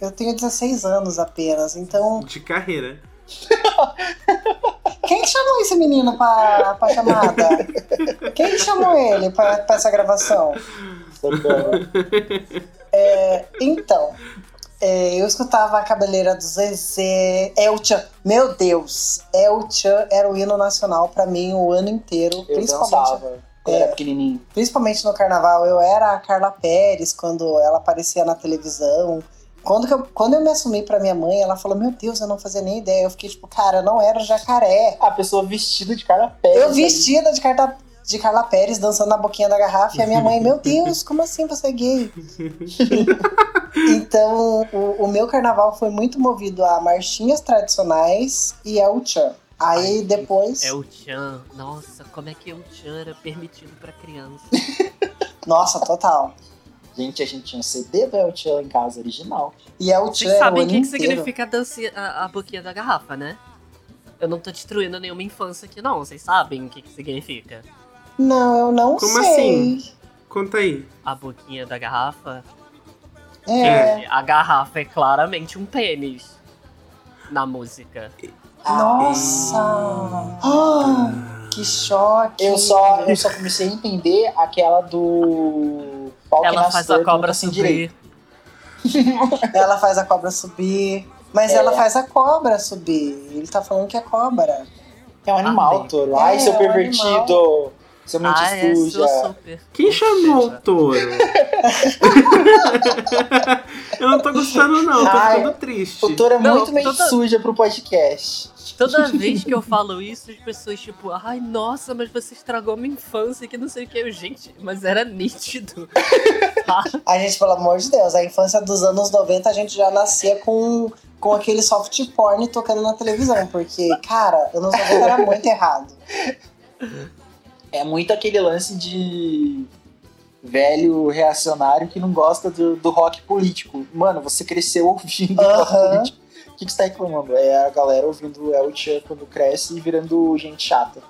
Eu tenho 16 anos apenas, então. de carreira. Quem que chamou esse menino pra, pra chamada? Quem que chamou ele pra, pra essa gravação? Socorro. Então, é, eu escutava a cabeleira do Zezé, El Chan. Meu Deus, El Chan era o hino nacional pra mim o ano inteiro, Eu principalmente, dançava quando É. era pequenininho. principalmente no carnaval. Eu era a Carla Pérez quando ela aparecia na televisão. Quando, eu, quando eu me assumi pra minha mãe, ela falou: Meu Deus, eu não fazia nem ideia. Eu fiquei tipo, cara, eu não era jacaré. A pessoa vestida de cara pé. Eu vestida de, Carta, de Carla Pérez dançando na boquinha da garrafa e a minha mãe, meu Deus, como assim você é gay? então, o, o meu carnaval foi muito movido a marchinhas tradicionais e ao tchan. Aí depois. É o Chan. Nossa, como é que o Chan era permitido pra criança? Nossa, total. Gente, a gente tinha um CD do El Chan em casa original. E é o tchan Vocês o sabem o ano que, que significa a, dancinha, a, a boquinha da garrafa, né? Eu não tô destruindo nenhuma infância aqui, não. Vocês sabem o que, que significa? Não, eu não Como sei. assim? Conta aí. A boquinha da garrafa. É. A garrafa é claramente um pênis na música. Nossa! Ah, que choque! Eu só, eu só comecei a entender aquela do. Pau Ela faz a cobra subir. Ela faz a cobra subir. Mas É. ela faz a cobra subir. Ele tá falando que é cobra. É um animal, Amém. touro. Ai, É, seu é um pervertido. Seu mente Ah, é, suja. sou super. Quem chamou o touro? eu não tô gostando, não. Tô Ai, ficando triste. O touro é Não, muito mente toda- suja pro podcast. Toda vez que eu falo isso, as pessoas, tipo, ai, nossa, mas você estragou minha infância, que não sei o que. Eu, gente, mas era nítido. Tá? A gente, pelo amor de Deus, a infância dos anos 90 a gente já nascia com, com aquele soft porn tocando na televisão. Porque, cara, anos 90 era muito errado. É muito aquele lance de velho reacionário que não gosta do, do rock político. Mano, você cresceu ouvindo rock Aham. político. O que, que você tá reclamando? É a galera ouvindo El Chan quando cresce e virando gente chata.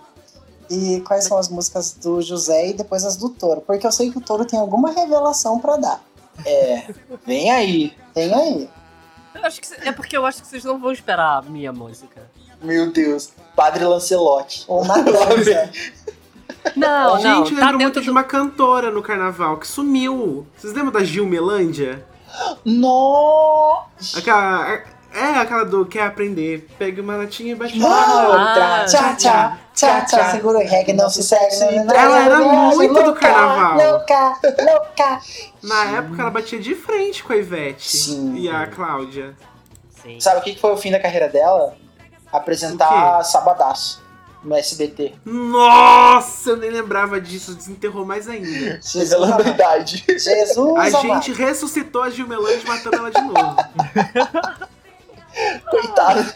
E quais são as músicas do José e depois as do Toro? Porque eu sei que o Toro tem alguma revelação pra dar. É, vem aí. Tem aí. Eu acho que é porque eu acho que vocês não vão esperar a minha música. Meu Deus. Padre Lancelote. Uma dança. Não, Gente, não, eu tá lembro muito dentro de do... uma cantora no carnaval que sumiu. Vocês lembram da Gil Melândia? Nossa! Aquela. É aquela do quer aprender. Pega uma latinha e bate Ah, Tchá, tchá, tchá, tchá, segura o reggae, não se segue. Ela era muito do carnaval. Louca, louca. Na época ela batia de frente com a Ivete Sim. e a Cláudia. Sim. Sabe o que que foi o fim da carreira dela? Apresentar Sabadaço no SBT. Nossa, eu nem lembrava disso, desenterrou mais ainda. Revelando a idade. Jesus, A amado. gente ressuscitou a Gil Melândia matando ela de novo. Coitada.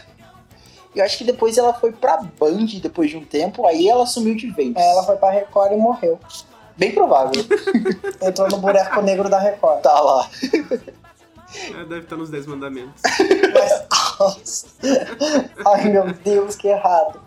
Eu acho que depois ela foi pra Band depois de um tempo, aí ela sumiu de vez. Ela foi pra Record e morreu. Bem provável. Entrou no buraco negro da Record. tá lá. Ela deve estar nos Dez Mandamentos. Mas. Ai, meu Deus, que errado.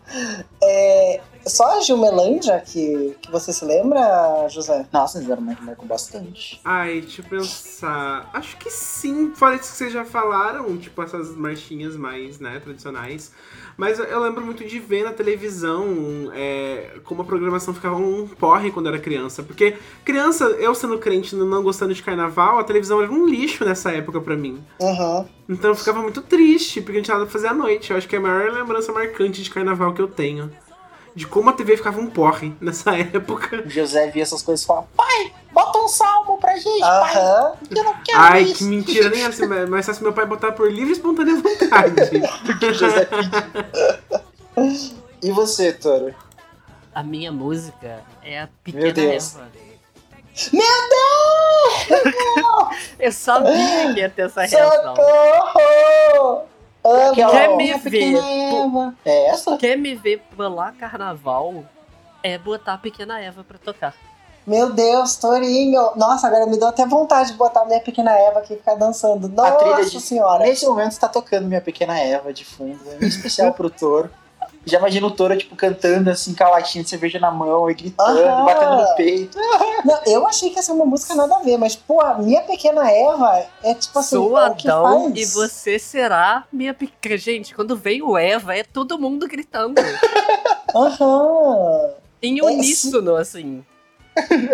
É, só a Gilmelândia que, que você se lembra, José? Nossa, eles eram uma marcam bastante. Ai, deixa eu pensar. Acho que sim, fora isso que vocês já falaram, tipo essas marchinhas mais, né, tradicionais. Mas eu- lembro muito de ver na televisão é, como a programação ficava um porre quando era criança. Porque criança, eu sendo crente não gostando de carnaval, a televisão era um lixo nessa época pra mim. Uhum. Então eu ficava muito triste, porque não tinha nada pra fazer à noite. Eu acho que é a maior lembrança marcante de carnaval que eu tenho. De como a TV ficava um porre nessa época. O José via essas coisas e falava, pai, bota um salmo pra gente, pai. Aham. Eu não quero Ai, isso. que mentira, nem assim, mas mas se meu pai botar por livre e espontânea vontade. O José. E você, Toro? A minha música é a Meu Pequena Deus. Eva. Meu Eu sabia que ia ter essa reação. Socorro! Amo. Quer me ver? É essa? Quer me ver pular carnaval? É botar a Pequena Eva pra tocar. Meu Deus, Torinho. Nossa, agora me deu até vontade de botar minha pequena Eva aqui e ficar dançando. A trilha Nossa de- senhora. Nesse momento está tocando Minha Pequena Eva de fundo, em especial pro Toro. Já imagino o Toro, tipo, cantando assim, com a latinha de cerveja na mão e gritando, Aham. batendo no peito. Não, eu achei que ia ser uma música nada a ver, mas, pô, a minha pequena Eva é tipo assim, Sou é Adão faz. e você será minha pequena. Gente, quando vem o Eva, é todo mundo gritando. Aham. Em É, uníssono, assim.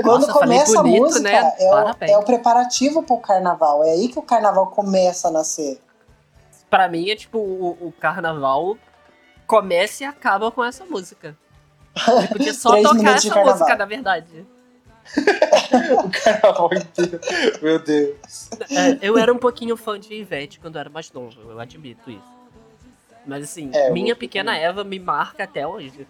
Quando Nossa, começa bonito, a música, né? é, o, é o preparativo pro carnaval. É aí que o carnaval começa a nascer. Pra mim é tipo, o, o carnaval começa e acaba com essa música. Ele podia só tocar essa música, na verdade. O carnaval inteiro. Meu Deus. É, eu era um pouquinho fã de Ivete quando eu era mais novo, eu admito isso. Mas assim, É, minha pequena Eva me marca até hoje.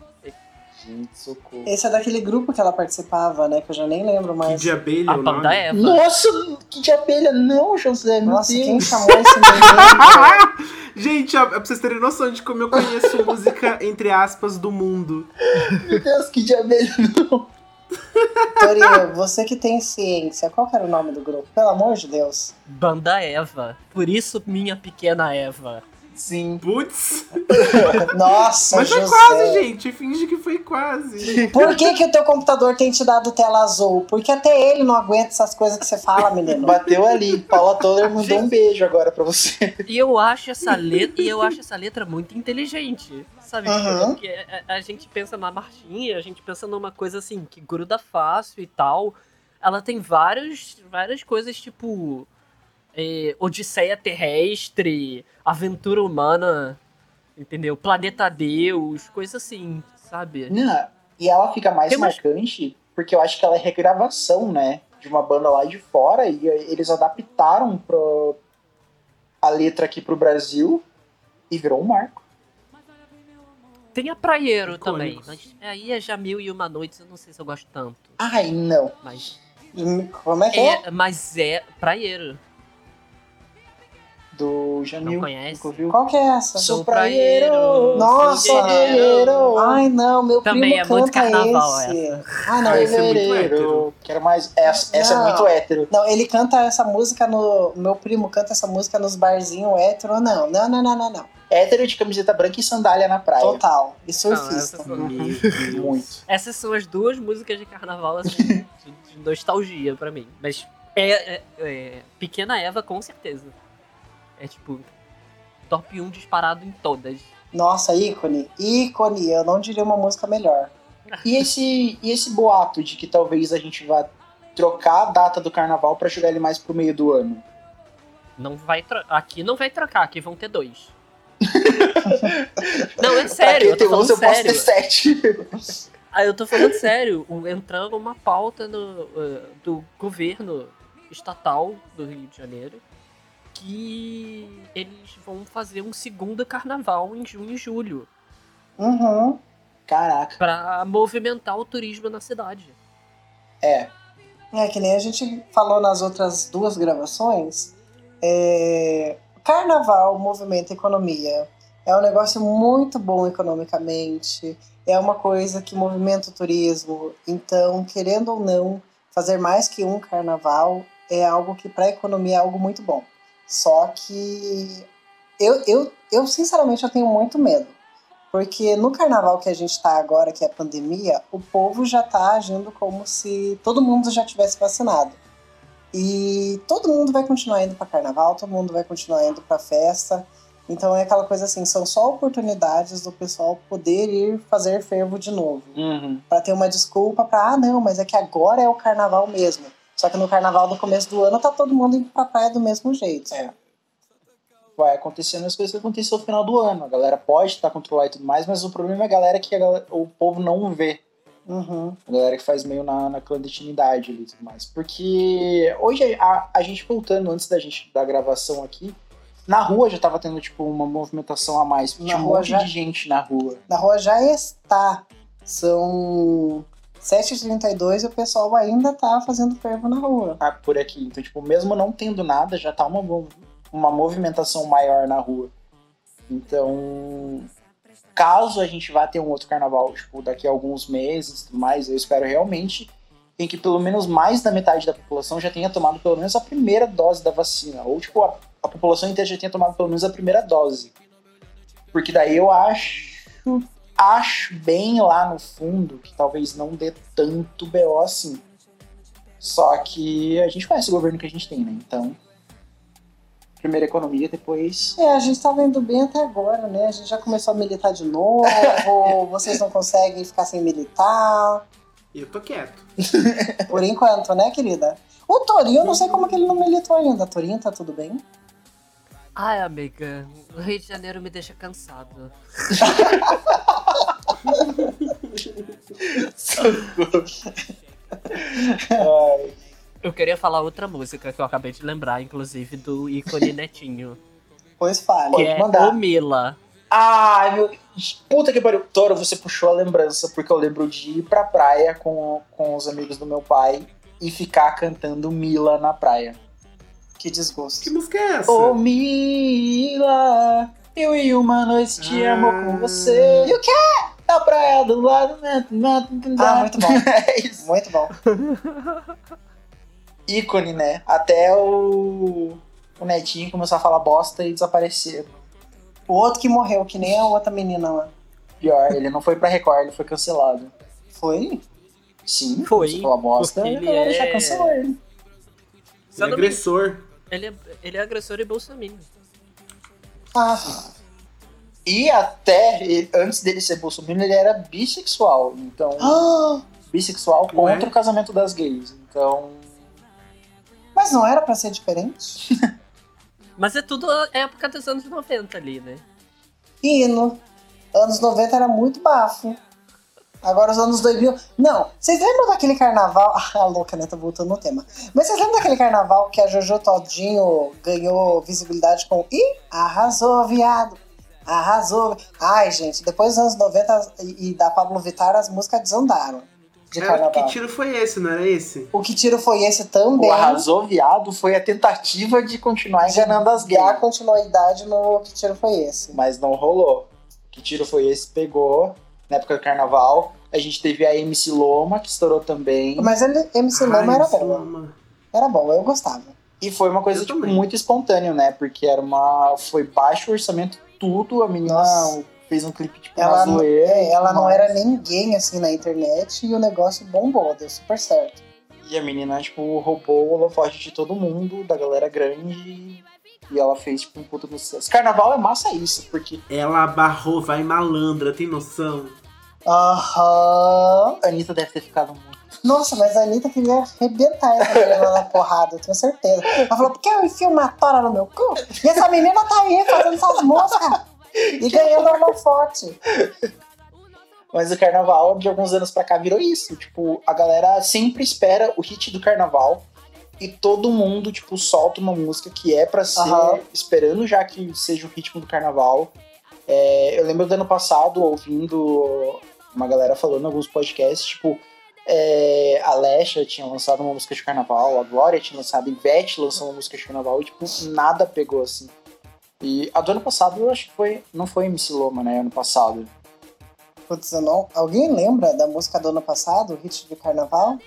Gente, socorro. Esse é daquele grupo que ela participava, né? Que eu já nem lembro Que mais. de abelha A é o nome? Eva. Nossa, que de abelha, não, José, meu Nossa, Deus. quem chamou esse menino? Gente, ó, pra vocês terem noção de como eu conheço música, entre aspas, do mundo. Meu Deus, que de abelha, não. Torinho, você que tem ciência, qual que era o nome do grupo? Pelo amor de Deus. Banda Eva. Por isso, minha pequena Eva. Sim. Putz. Nossa, Mas foi José. quase, gente. Finge que foi quase. Por que, que o teu computador tem te dado tela azul? Porque até ele não aguenta essas coisas que você fala, menino. Bateu ali. Paula Toller mandou um beijo agora pra você. E eu acho essa letra, e eu acho essa letra muito inteligente. Sabe? Uhum. Porque a, a gente pensa na Martinha, a gente pensa numa coisa assim, que gruda fácil e tal. Ela tem vários, várias coisas tipo. É, Odisseia terrestre, aventura humana, entendeu? Planeta Deus, coisa assim, sabe? Não, e ela fica mais Tem marcante porque eu acho que ela é regravação, né? De uma banda lá de fora e eles adaptaram pro, a letra aqui pro Brasil e virou um marco. Tem a Praieiro Icônicos. também, mas aí é já mil e uma noites, eu não sei se eu gosto tanto. Ai, não. Mas Como é que é? é, mas é Praieiro. Do Jamil. Não conhece? Qual que é essa? Sou Sou praieiro. praieiro, Nossa! Ai, não, meu Também primo é muito canta carnaval esse. Ah, não, Ah, ele, esse é muito Fevereiro. hétero. Quero mais. Essa, essa é Não. muito hétero. não, ele canta essa música no. Meu primo canta essa música nos barzinhos hétero. Não, não, não, não, não, não. Hétero de camiseta branca e sandália na praia. Total. E Não, surfista. essas, são, Muito. essas são as duas músicas de carnaval assim, de, de nostalgia pra mim. Mas é, é- é- Pequena Eva, com certeza. É tipo, top 1 disparado em todas. Nossa, ícone. Ícone. Eu não diria uma música melhor. E esse, e esse boato de que talvez a gente vá trocar a data do carnaval pra jogar ele mais pro meio do ano? Não vai Aqui não vai trocar, aqui vão ter dois. não, é sério, eu tô falando eu posso ter sério. sete. Ah, eu tô falando sério, entrando uma pauta no, eh, do governo estatal do Rio de Janeiro que eles vão fazer um segundo carnaval em junho e julho Uhum. Caraca. pra movimentar o turismo na cidade. É. É que nem a gente falou nas outras duas gravações. É... Carnaval movimenta a economia. É um negócio muito bom economicamente. É uma coisa que movimenta o turismo. Então, querendo ou não, fazer mais que um carnaval é algo que para a economia é algo muito bom. Só que eu, eu, eu sinceramente eu tenho muito medo. Porque no carnaval que a gente está agora, que é a pandemia, o povo já está agindo como se todo mundo já tivesse vacinado. E todo mundo vai continuar indo para carnaval, todo mundo vai continuar indo para festa. Então é aquela coisa assim, são só oportunidades do pessoal poder ir fazer fervo de novo, Uhum. Pra ter uma desculpa para ah, não, mas é que agora é o carnaval mesmo. Só que no carnaval do começo do ano tá todo mundo indo pra praia do mesmo jeito. É. Vai acontecendo as coisas que aconteceu no final do ano. A galera pode estar controlada e tudo mais, mas o problema é a galera que a galera- o povo não vê. Uhum. A galera que faz meio na, na clandestinidade ali e tudo mais. Porque hoje a, a gente voltando antes da gente da gravação aqui, na rua já tava tendo tipo uma movimentação a mais. Na Tinha um monte já- de gente na rua. Na rua já está. São 7h32 e o pessoal ainda tá fazendo fervo na rua. ah, por aqui. Então, tipo, mesmo não tendo nada, já tá uma, uma movimentação maior na rua. Então, caso a gente vá ter um outro carnaval, tipo, daqui a alguns meses tudo mais, eu espero realmente em que pelo menos mais da metade da população já tenha tomado pelo menos a primeira dose da vacina. Ou, tipo, a, a população inteira já tenha tomado pelo menos a primeira dose. Porque daí eu acho. Acho bem lá no fundo que talvez não dê tanto BO assim. Só que a gente conhece o governo que a gente tem, né? Então, primeiro economia, depois. É, a gente tá vendo bem até agora, né? A gente já começou a militar de novo, vocês não conseguem ficar sem militar. Eu tô quieto. Por enquanto, né, querida? O Torinho, eu não sei como que ele não militou ainda. Torinho, tá tudo bem? Ai, amiga, o Rio de Janeiro me deixa cansado. Ai, Eu queria falar outra música que eu acabei de lembrar, inclusive, do ícone Netinho. Pois fale. Que Pode é mandar. o Mila. Ai, meu. Puta que pariu. Toro, você puxou a lembrança, porque eu lembro de ir pra praia com, com os amigos do meu pai e ficar cantando Mila na praia. Que desgosto. Que música é essa? Ô Mila, eu e uma noite te Ah. amo com você. E o quê? Na praia do lado. né, Ah, muito bom. É isso. Muito bom. Ícone, né? Até o, o Netinho começou a falar bosta e desaparecer. O outro que morreu, que nem a outra menina lá. Pior, ele não foi pra Record, ele foi cancelado. Foi? Sim, Foi, falar bosta ele galera já é- cancelou ele. Ele é agressor. Ele é, ele é agressor e bolsominion. Ah, E até ele- antes dele ser bolsominion, ele era bissexual. Então, ah, bissexual Ué? contra o casamento das gays. Então, mas não era pra ser diferente? Mas é tudo época dos anos 90 ali, né? Hino. Anos 90 era muito bafo. Agora os anos 2000. Não, vocês lembram daquele carnaval? Ah, louca, né? Tô voltando no tema. Mas vocês lembram daquele carnaval que a Jojo Todinho ganhou visibilidade com. Ih, arrasou, viado. Arrasou. Ai, gente, depois dos anos 90 e e da Pablo Vittar, as músicas desandaram de É, carnaval. que tiro foi esse, não era esse? O que tiro foi esse também. o arrasou viado foi a tentativa de continuar enganando as E a gays. continuidade no que tiro foi esse. Mas não rolou. Que tiro foi esse? Pegou na época do carnaval. A gente teve a MC Loma, que estourou também. Mas ele, MC Loma Ai, era bom. Loma. Era bom, eu gostava. E foi uma coisa tipo, muito espontâneo, né? Porque era uma. Foi baixo orçamento, tudo. A menina Nossa. fez um clipe tipo Ela, na zoeira. é, ela não era ninguém assim na internet e o negócio bombou, deu super certo. E a menina, tipo, roubou o holofote de todo mundo, da galera grande. E ela fez, tipo, um puta do sucesso. Carnaval é massa isso, porque Ela barrou, vai malandra, tem noção? Aham. a Anitta deve ter ficado muito. Nossa, mas a Anitta queria arrebentar essa menina na porrada, eu tenho certeza. Ela falou, porque eu enfio uma tora no meu cu? E essa menina tá aí fazendo essas músicas e ganhando holofote. Mas o carnaval, de alguns anos pra cá, virou isso. Tipo, a galera sempre espera o hit do carnaval. E todo mundo, tipo, solta uma música que é pra ser, Aham. esperando já que seja o ritmo do carnaval. É, eu lembro do ano passado, ouvindo uma galera falando em alguns podcasts, tipo, é, a Lesha tinha lançado uma música de carnaval, a Glória tinha lançado, a Ivete lançou uma música de carnaval, e, tipo, nada pegou, assim. E a do ano passado, eu acho que foi, não foi MC Loma, né, ano passado. Putz, eu não... Alguém lembra da música do ano passado, o hit de carnaval?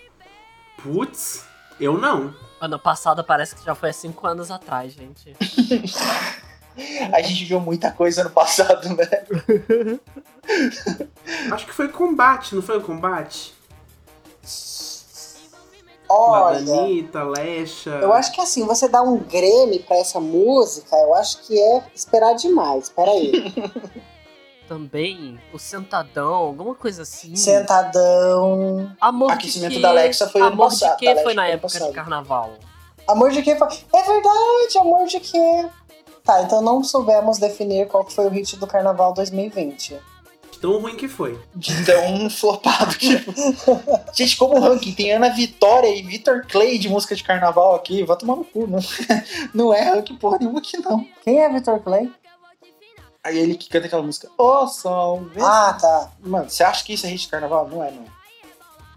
Putz, eu não. Ano passado parece que já foi há cinco anos atrás, gente. A gente viu muita coisa no passado, né? Acho que foi combate, não foi o combate? Olha, Ladanita, Lecha. eu acho que assim, você dá um Grêmio pra essa música, eu acho que é esperar demais. Peraí. Também o Sentadão, alguma coisa assim. Sentadão. Amor Aquecimento de quê? da Alexa foi Amor passado, de Alexa foi na época passado. de carnaval? Amor de quê? foi- É verdade, amor de quê? Tá, então não soubemos definir qual foi o hit do carnaval 2020. Tão ruim que foi. De tão flopado que. gente, como ranking, tem Ana Vitória e Vitor Clay de música de carnaval aqui. Vai tomar no cu, não, não é ranking porra nenhuma aqui, não. Quem é Vitor Clay? Aí ele que canta aquela música. Ô, sol. vem- Ah, tá. Mano, você acha que isso é hit de carnaval? Não é, não.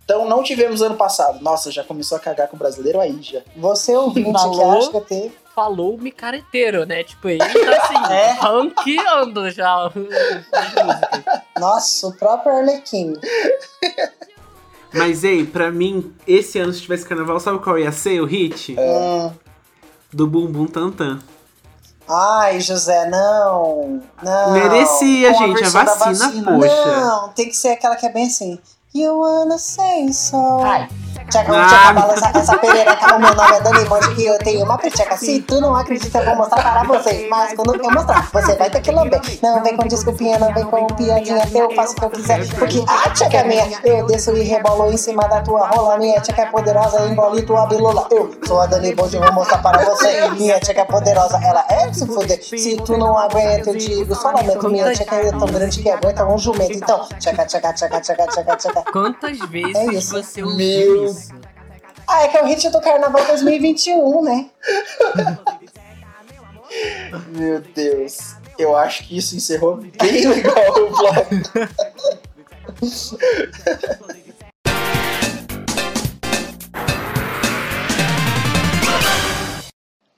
Então não tivemos ano passado. Nossa, já começou a cagar com o brasileiro aí já. Você ouvinte que Falou? acha que teve. Falou o micareteiro, né? Tipo, ele tá assim, É. ranqueando já. Nossa, o próprio Arlequim. Mas, ei, pra mim, esse ano, se tivesse carnaval, sabe qual ia ser o hit? Hum. Do Bumbum Tantan. Ai, José, não. Não. Merecia, com a gente. A da vacina, vacina. poxa. Não, tem que ser aquela que é bem assim. You wanna say so. Ai. Tchaca, Ah. tchaca, balança essa perereca. O meu nome é Dani Monte e eu tenho uma pecheca. Se tu não acredita, eu vou mostrar para vocês. Mas quando eu mostrar, você vai ter que lamber. Não vem com desculpinha, não vem com piadinha. Eu faço o que eu quiser. Porque a tchaca é minha. Eu desço e rebolo em cima da tua rola. Minha tchaca é poderosa, engole tua bilula. Eu sou a Dani Monte e vou mostrar para você. Minha tchaca é poderosa, ela é de se fuder. Se tu não aguenta, eu digo só lamento. Minha tchaca é tão grande que aguenta um jumento. Então, tchaca, tchaca, tchaca, tchaca, tchaca, tchaca. Quantas vezes É isso. você ouviu Meu isso? Ah, é que é o hit do Carnaval 2021, né? Meu Deus. Eu acho que isso encerrou bem legal o bloco.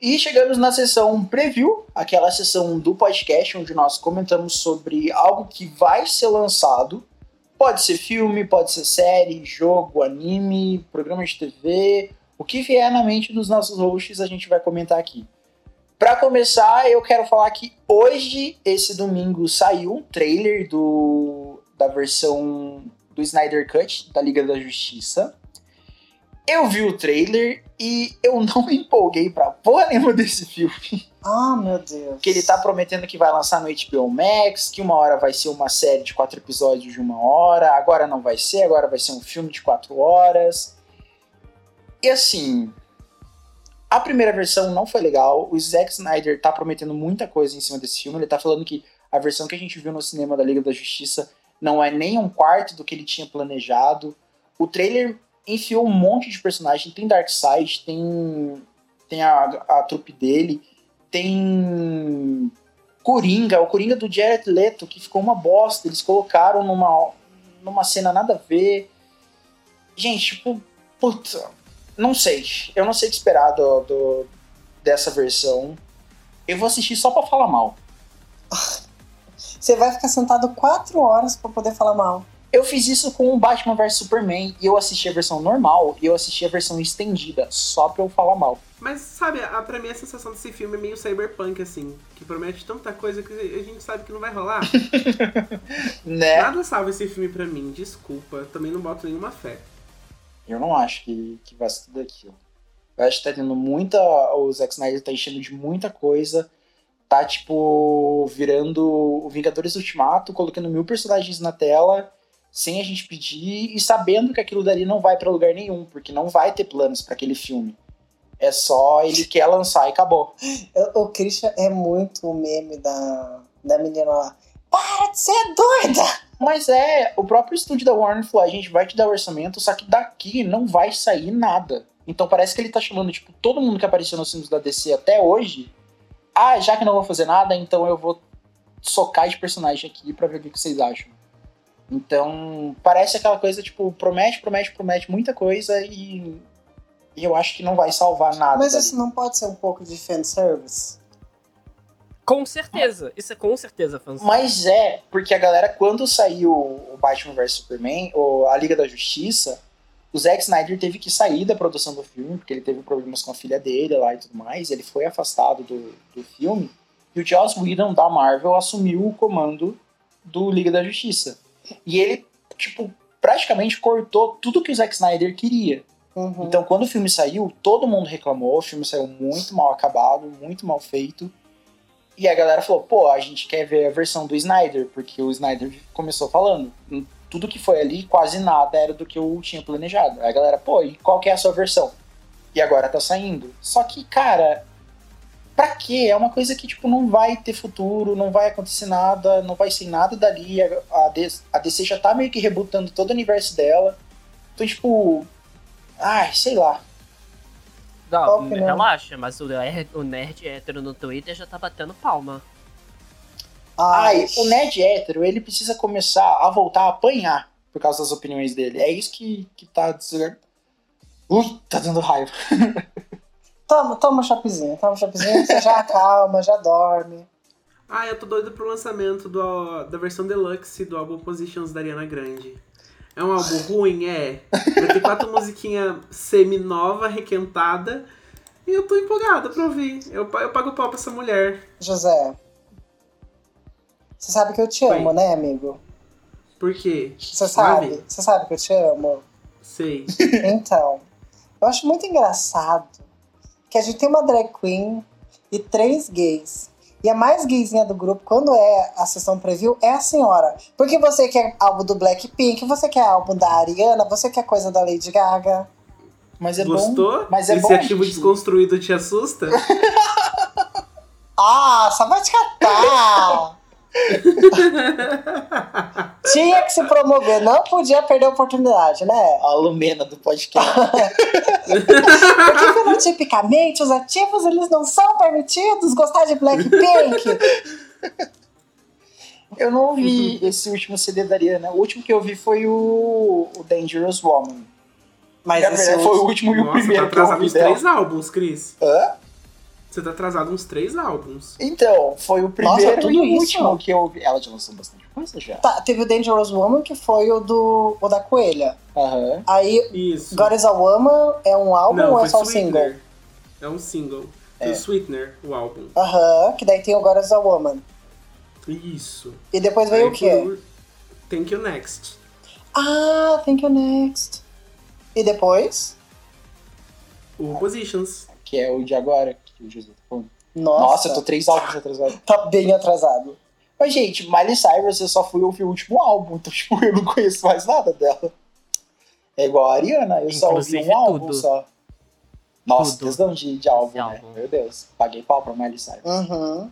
E chegamos na sessão preview, aquela sessão do podcast onde nós comentamos sobre algo que vai ser lançado. Pode ser filme, pode ser série, jogo, anime, programa de TV, o que vier na mente dos nossos hosts a gente vai comentar aqui. Pra começar, eu quero falar que hoje, esse domingo, saiu um trailer do, da versão do Snyder Cut da Liga da Justiça. Eu vi o trailer e eu não me empolguei pra porra nenhuma desse filme. Ah, meu Deus. Que ele tá prometendo que vai lançar no HBO Max, que uma hora vai ser uma série de quatro episódios de uma hora, agora não vai ser, agora vai ser um filme de quatro horas. E assim, a primeira versão não foi legal. O Zack Snyder tá prometendo muita coisa em cima desse filme. Ele tá falando que a versão que a gente viu no cinema da Liga da Justiça não é nem um quarto do que ele tinha planejado. O trailer enfiou um monte de personagem. Tem Darkseid, tem, tem a, a trupe dele, tem Coringa, o Coringa do Jared Leto, que ficou uma bosta. Eles colocaram numa, numa cena nada a ver. Gente, tipo, puta, não sei. Eu não sei o que esperar do, do- dessa versão. Eu vou assistir só pra falar mal. Você vai ficar sentado quatro horas pra poder falar mal. Eu fiz isso com o Batman vs Superman e eu assisti a versão normal e eu assisti a versão estendida, só pra eu falar mal. Mas sabe, a, pra mim a sensação desse filme é meio cyberpunk, assim. Que promete tanta coisa que a gente sabe que não vai rolar. Né? Nada salva esse filme pra mim, desculpa. Também não boto nenhuma fé. Eu não acho que, que vai ser tudo aquilo. Eu acho que tá tendo muita. O Zack Snyder tá enchendo de muita coisa. Tá, tipo, virando o Vingadores Ultimato, colocando mil personagens na tela, sem a gente pedir, e sabendo que aquilo dali não vai pra lugar nenhum, porque não vai ter planos pra aquele filme. É só ele quer lançar e acabou. O Christian é muito o meme da, da menina lá. Para de ser doida! Mas é, o próprio estúdio da Warner falou: a gente vai te dar o orçamento, só que daqui não vai sair nada. Então parece que ele tá chamando, tipo, todo mundo que apareceu nos filmes da DC até hoje. Ah, já que não vou fazer nada, então eu vou socar de personagem aqui pra ver o que vocês acham. Então, parece aquela coisa, tipo, promete, promete, promete muita coisa e, e eu acho que não vai salvar nada. Mas dali. isso não pode ser um pouco de fanservice? Com certeza. Isso é com certeza fanservice. Mas é, porque a galera, quando saiu o Batman vs Superman, ou a Liga da Justiça, o Zack Snyder teve que sair da produção do filme, porque ele teve problemas com a filha dele lá e tudo mais, ele foi afastado do, do filme, e o Joss Whedon da Marvel assumiu o comando do Liga da Justiça. E ele, tipo, praticamente cortou tudo que o Zack Snyder queria. Uhum. Então, quando o filme saiu, todo mundo reclamou, o filme saiu muito mal acabado, muito mal feito. E a galera falou, pô, a gente quer ver a versão do Snyder, porque o Snyder começou falando. "Hum, Tudo que foi ali, quase nada era do que eu tinha planejado. Aí a galera, pô, e qual que é a sua versão? E agora tá saindo. Só que, cara, pra quê? É uma coisa que, tipo, não vai ter futuro, não vai acontecer nada, não vai ser nada dali. A, a DC a DC já tá meio que rebutando todo o universo dela. Então, tipo, ai, sei lá. Não, que não? relaxa, mas o, er- o nerd hétero no Twitter já tá batendo palma. Ai, o nerd hétero, ele precisa começar a voltar a apanhar por causa das opiniões dele. É isso que, que tá. Ui, tá dando raiva. Toma, toma um chopezinho, toma um você já acalma, já dorme. Ah, eu tô doido pro lançamento do, da versão deluxe do álbum Positions da Ariana Grande. É um álbum ruim? É. Vai ter quatro musiquinhas semi-nova, requentada. E eu tô empolgado pra ouvir. Eu, eu pago pau pra essa mulher. José. Você sabe que eu te amo, Oi. né, amigo? Por quê? Você? Sabe? Você sabe que eu te amo? Sei. Então, eu acho muito engraçado que a gente tem uma drag queen e três gays. E a mais gayzinha do grupo, quando é a sessão preview, é a senhora. Porque você quer álbum do Blackpink, você quer álbum da Ariana, você quer coisa da Lady Gaga. Mas é bom. Gostou? Mas é Esse bom, ativo gente. desconstruído te assusta? Ah, só vai te catar! Tinha que se promover, não podia perder a oportunidade, né? A Lumena do podcast. Porque fenotipicamente os ativos eles não são permitidos gostar de Blackpink. eu não ouvi esse último CD da Ariana. O último que eu vi foi o, o Dangerous Woman. Mas esse verdade, foi o último e o Nossa, tá primeiro que eu atrasado ouvi uns dela. três álbuns, Cris. Hã? Você tá atrasado uns três álbuns. Então, foi o Nossa, primeiro tudo e o último que eu ouvi. Ela já lançou bastante coisa já. Tá, teve o Dangerous Woman, que foi o do o da Coelha. Aham. Aí, Isso. God is a Woman é um álbum Não, ou é só um single? É um single. É. o Sweetener, o álbum. Aham, que daí tem o God is a Woman. Isso. E depois veio Aí o quê? por- Thank You Next. Ah, Thank You Next. E depois? O Positions. Que é o de agora. Que o Jesus tá falando. Nossa, Nossa, eu tô três álbuns atrasado. tá bem atrasado. Mas, gente, Miley Cyrus eu só fui ouvir o último álbum, então, tipo, eu não conheço mais nada dela. É igual a Ariana, eu só ouvi Inclusive um álbum tudo. só. Nossa, Tudo. questão de, de álbum, né? álbum. Meu Deus, paguei pau pra Miley Cyrus. Uhum.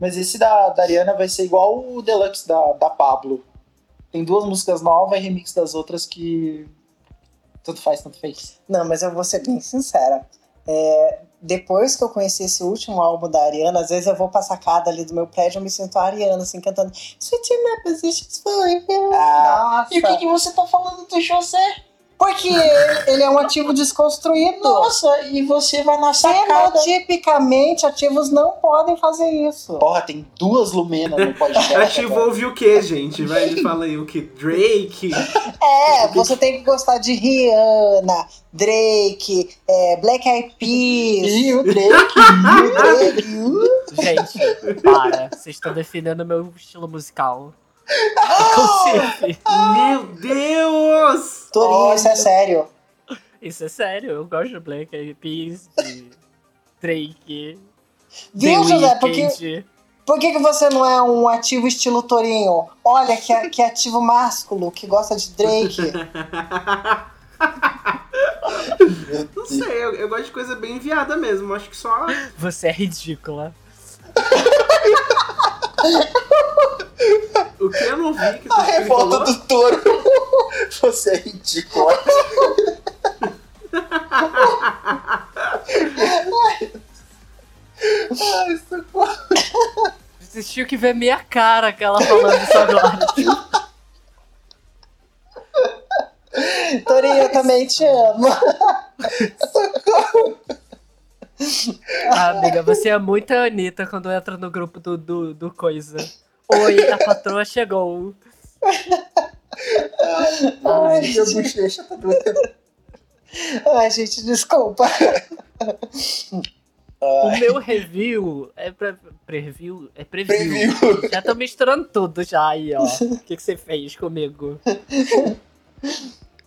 Mas esse da, da Ariana vai ser igual o Deluxe da, da Pablo. Tem duas músicas novas e remix das outras que. Tanto faz, tanto fez. Não, mas eu vou ser bem sincera. É, depois que eu conheci esse último álbum da Ariana, às vezes eu vou pra sacada ali do meu prédio e me sinto a Ariana, assim, cantando Sweet my positions for you. Ah, Nossa. E o que, que você tá falando do José? Porque ele, é um ativo desconstruído. Nossa, e você vai na sacada. Fenotipicamente, ativos não podem fazer isso. Porra, tem duas Lumena no podcast. Ativo ouve o que, gente? Vai, ele fala aí o que? Drake? É, você tem que gostar de Rihanna, Drake, é, Black Eyed Peas, E o Drake. e o Drake. uh. Gente, para. Vocês estão defendendo meu estilo musical. Inclusive, Meu Deus! Torinho, isso é sério. isso é sério. Eu gosto de Black Eyed Peas, de Drake, Viu, José? Porque, por que, que você não é um ativo estilo Torinho? Olha, que, é- que ativo másculo, que gosta de Drake. Não sei, eu, eu gosto de coisa bem enviada mesmo. Acho que só. Você é ridícula. O que eu não vi que A revolta falou? do touro. Você é ridículo. Ai, socorro. Tinham que ver minha cara que ela falando isso agora. Torinho, eu também te amo. Ah, amiga, você é muito a Anitta quando entra no grupo do, do, do coisa. Oi, a patroa chegou. Ai, minha bochecha tá doendo. Ai, gente, desculpa. O meu review é pre preview, é preview. Preview. Já tô misturando tudo já aí, ó. O que, que você fez comigo?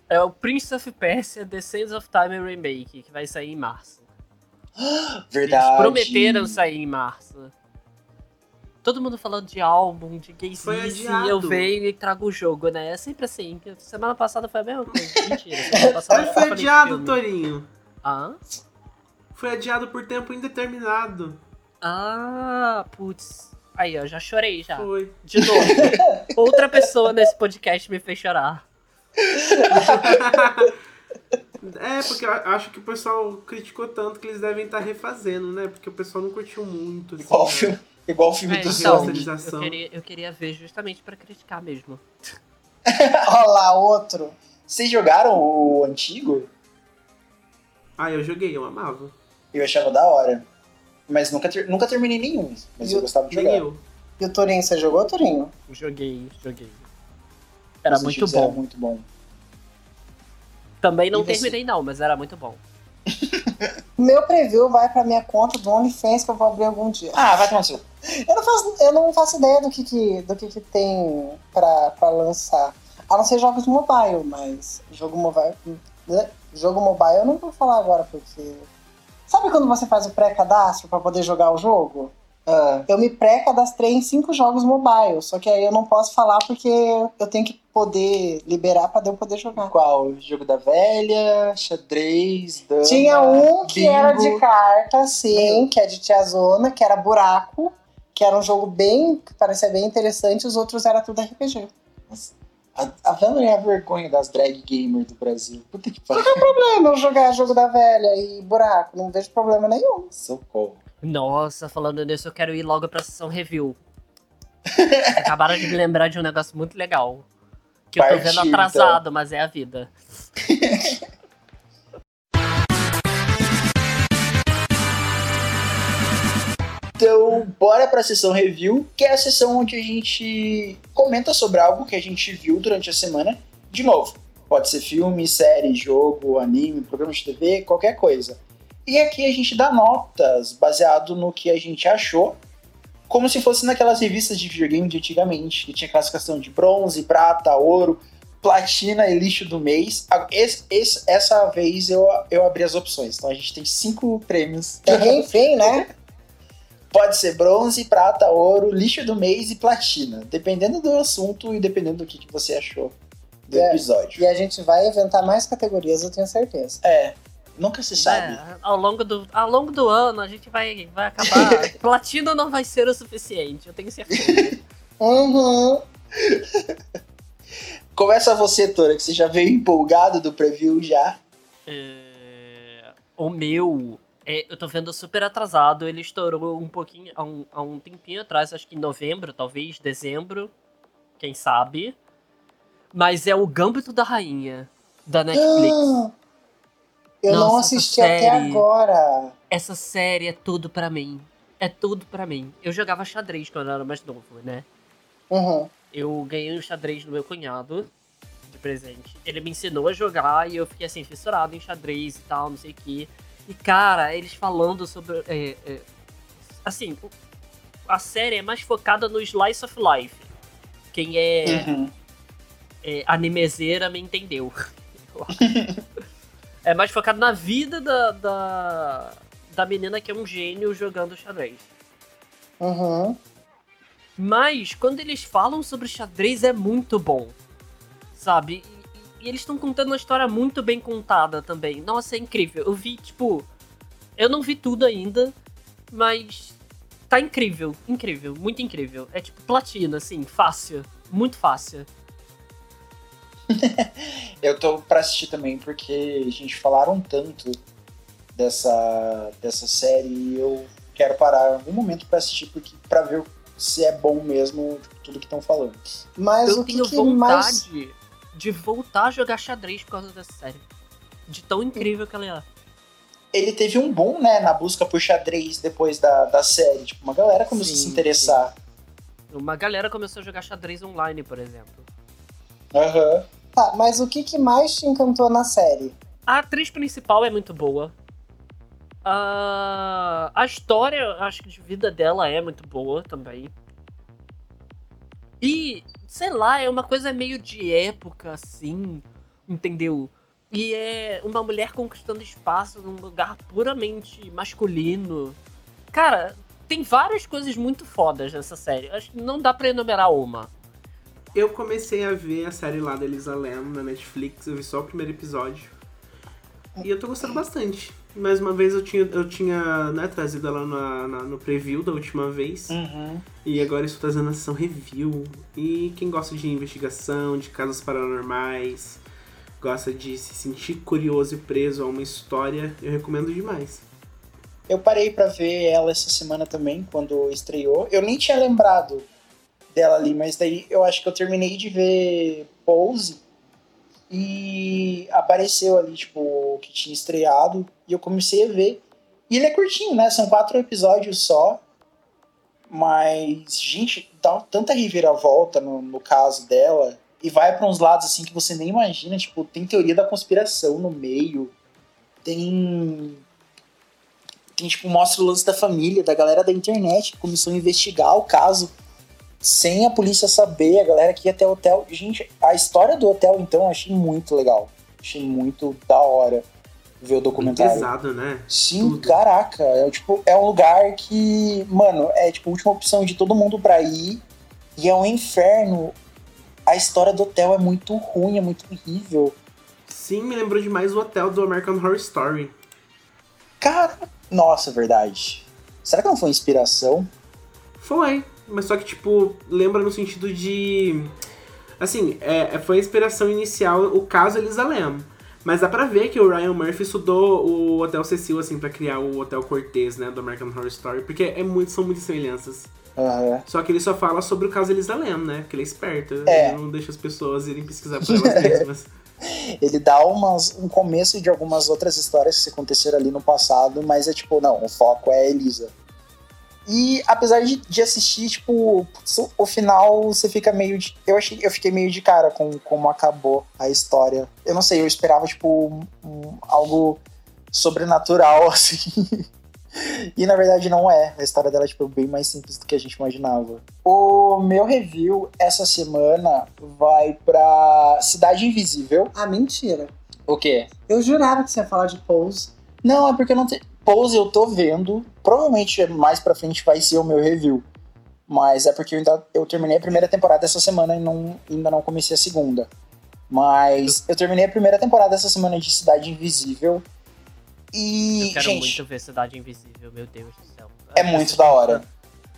É o Prince of Persia The Sands of Time Remake, que vai sair em março. Verdade. Eles prometeram sair em março. Todo mundo falando de álbum, de Foi gaysice, adiado. eu venho e trago o jogo, né? É sempre assim. Semana passada foi a mesma coisa. Mentira, semana passada Mas foi adiado. Torinho. Ah? Foi adiado por tempo indeterminado. Ah, putz. Aí, ó, já chorei já. Foi. De novo. Outra pessoa nesse podcast me fez chorar. É, porque eu acho que o pessoal criticou tanto que eles devem estar refazendo, né? Porque o pessoal não curtiu muito. assim, Igual o né? filme, igual o filme É, do então, eu queria, eu queria ver justamente pra criticar mesmo. Olha lá, outro. Vocês jogaram o antigo? Ah, eu joguei, eu amava. Eu achava da hora. Mas nunca, ter- nunca terminei nenhum. Mas eu o- gostava de jogar. eu. E o Torinho, você jogou, Torinho? Joguei, joguei. Era Os muito bom. muito bom. Também não E você? terminei não, mas era muito bom. Meu preview vai pra minha conta do OnlyFans que eu vou abrir algum dia. Ah, vai tomar seu. Eu não faço, eu não faço ideia do que, que, do que, que tem pra, pra lançar. A não ser jogos mobile, mas jogo mobile. né? Jogo mobile eu não vou falar agora, porque. Sabe quando você faz o pré-cadastro pra poder jogar o jogo? Ah, Eu me pré-cadastrei em cinco jogos mobile, só que aí eu não posso falar porque eu tenho que poder liberar pra eu poder jogar. qual? Jogo da velha, xadrez, dama, Tinha um que bingo. era de carta, sim, que é de tiazona, que era buraco, que era um jogo bem, que parecia bem interessante, os outros era tudo RPG. A, a é a vergonha das drag gamers do Brasil. Puta que pariu. problema eu jogar jogo da velha e buraco, não vejo problema nenhum. Socorro. Nossa, falando nisso, eu quero ir logo pra sessão review. Vocês Acabaram de me lembrar de um negócio muito legal. Que eu tô vendo atrasado, mas é a vida. Então, bora pra sessão review, que é a sessão onde a gente comenta sobre algo que a gente viu durante a semana. De novo, pode ser filme, série, jogo, anime, programa de TV, qualquer coisa. E aqui a gente dá notas baseado no que a gente achou, como se fosse naquelas revistas de videogame de antigamente, que tinha classificação de bronze, prata, ouro, platina e lixo do mês. Esse- esse- essa vez eu, eu abri as opções, então a gente tem cinco prêmios. Enfim, né? Pode ser bronze, prata, ouro, lixo do mês e platina. Dependendo do assunto e dependendo do que, que você achou do É. episódio. E a gente vai inventar mais categorias, eu tenho certeza. É, nunca se sabe. É, ao, longo do, ao longo do ano, a gente vai, vai acabar. Platina não vai ser o suficiente, eu tenho certeza. Uhum. Começa você, Tora, que você já veio empolgado do preview já. É, o meu, é, eu tô vendo super atrasado. Ele estourou um pouquinho, há um, há um tempinho atrás, acho que em novembro, talvez, dezembro, quem sabe. Mas é o Gambito da Rainha, da Netflix. Ah, Eu não Nossa, assisti essa até série. agora. Essa série é tudo pra mim. É tudo pra mim. Eu jogava xadrez quando eu era mais novo, né? Uhum. Eu ganhei um xadrez do meu cunhado de presente. Ele me ensinou a jogar e eu fiquei assim, fissurado em xadrez e tal, não sei o quê. E cara, eles falando sobre. é, é, assim, a série é mais focada no Slice of Life. Quem é, Uhum. é animezeira me entendeu. É mais focado na vida da, da, da menina que é um gênio jogando xadrez. Uhum. Mas quando eles falam sobre xadrez é muito bom. Sabe? E, e eles estão contando uma história muito bem contada também. Nossa, é incrível. Eu vi, tipo. Eu não vi tudo ainda, mas. Tá incrível, incrível, muito incrível. É tipo platina, assim, fácil. Muito fácil. Eu tô pra assistir também, porque a gente falaram tanto dessa, dessa série e eu quero parar em algum momento pra assistir, porque pra ver se é bom mesmo tipo, tudo que estão falando. Mas eu o que, tenho que vontade mais. de voltar a jogar xadrez por causa dessa série. De tão incrível que ela é. Ele teve um boom, né, na busca por xadrez depois da, da série. Tipo, uma galera começou a se Sim, interessar. Uma galera começou a jogar xadrez online, por exemplo. Aham. Tá, mas o que, que mais te encantou na série? A atriz principal é muito boa. A, a história, acho que de vida dela é muito boa também. E, sei lá, é uma coisa meio de época, assim, entendeu? E é uma mulher conquistando espaço num lugar puramente masculino. Cara, tem várias coisas muito fodas nessa série. Acho que não dá pra enumerar uma. Eu comecei a ver a série lá da Elisa Lam na Netflix, eu vi só o primeiro episódio. E eu tô gostando bastante. Mais uma vez eu tinha, eu tinha né, trazido ela na, na- no preview da última vez. Uhum. E agora estou trazendo a sessão review. E quem gosta de investigação, de casos paranormais, gosta de se sentir curioso e preso a uma história, eu recomendo demais. Eu parei pra ver ela essa semana também, quando estreou. Eu nem tinha lembrado dela ali, mas daí eu acho que eu terminei de ver Pose e apareceu ali, tipo, que tinha estreado e eu comecei a ver. E ele é curtinho, né? São quatro episódios só. Mas, gente, dá tanta reviravolta no, no caso dela. E vai pra uns lados assim que você nem imagina. Tipo, tem teoria da conspiração no meio. Tem tem, tipo, mostra o lance da família, da galera da internet que começou a investigar o caso sem a polícia saber, a galera que ia até o hotel. Gente, a história do hotel, então, eu achei muito legal. Achei muito da hora ver o documentário. Pesado, né? Sim, Tudo. caraca. É, tipo, é um lugar que, mano, é tipo a última opção de todo mundo pra ir. E é um inferno. A história do hotel é muito ruim, é muito horrível. Sim, me lembrou demais o hotel do American Horror Story. Cara, nossa, verdade. Será que não foi inspiração? Foi, mas só que, tipo, lembra no sentido de. Assim, é, foi a inspiração inicial o caso Elisa Lam. Mas dá pra ver que o Ryan Murphy estudou o Hotel Cecil, assim, pra criar o Hotel Cortez, né, do American Horror Story, porque é muito, são muitas semelhanças. Aham. Só que ele só fala sobre o caso Elisa Lam, né? Porque ele é esperto. É. Ele não deixa as pessoas irem pesquisar por elas mesmas. Ele dá umas, um começo de algumas outras histórias que aconteceram ali no passado, mas é tipo, não, o foco é Elisa. E apesar de, de assistir, tipo, o final você fica meio de. Eu, achei, eu fiquei meio de cara com como acabou a história. Eu não sei, eu esperava, tipo, um- algo sobrenatural, assim. E na verdade não é. A história dela é tipo, bem mais simples do que a gente imaginava. O meu review essa semana vai pra Cidade Invisível. Ah, mentira. O quê? Eu jurava que você ia falar de Pose. Não, é porque eu não te... Pose eu tô vendo. Provavelmente mais pra frente vai ser o meu review. Mas é porque eu, ainda, eu terminei a primeira temporada essa semana e não, ainda não comecei a segunda. Mas eu terminei a primeira temporada essa semana de Cidade Invisível. E, Eu quero gente, muito ver Cidade Invisível, meu Deus do céu. é As muito da tão- hora.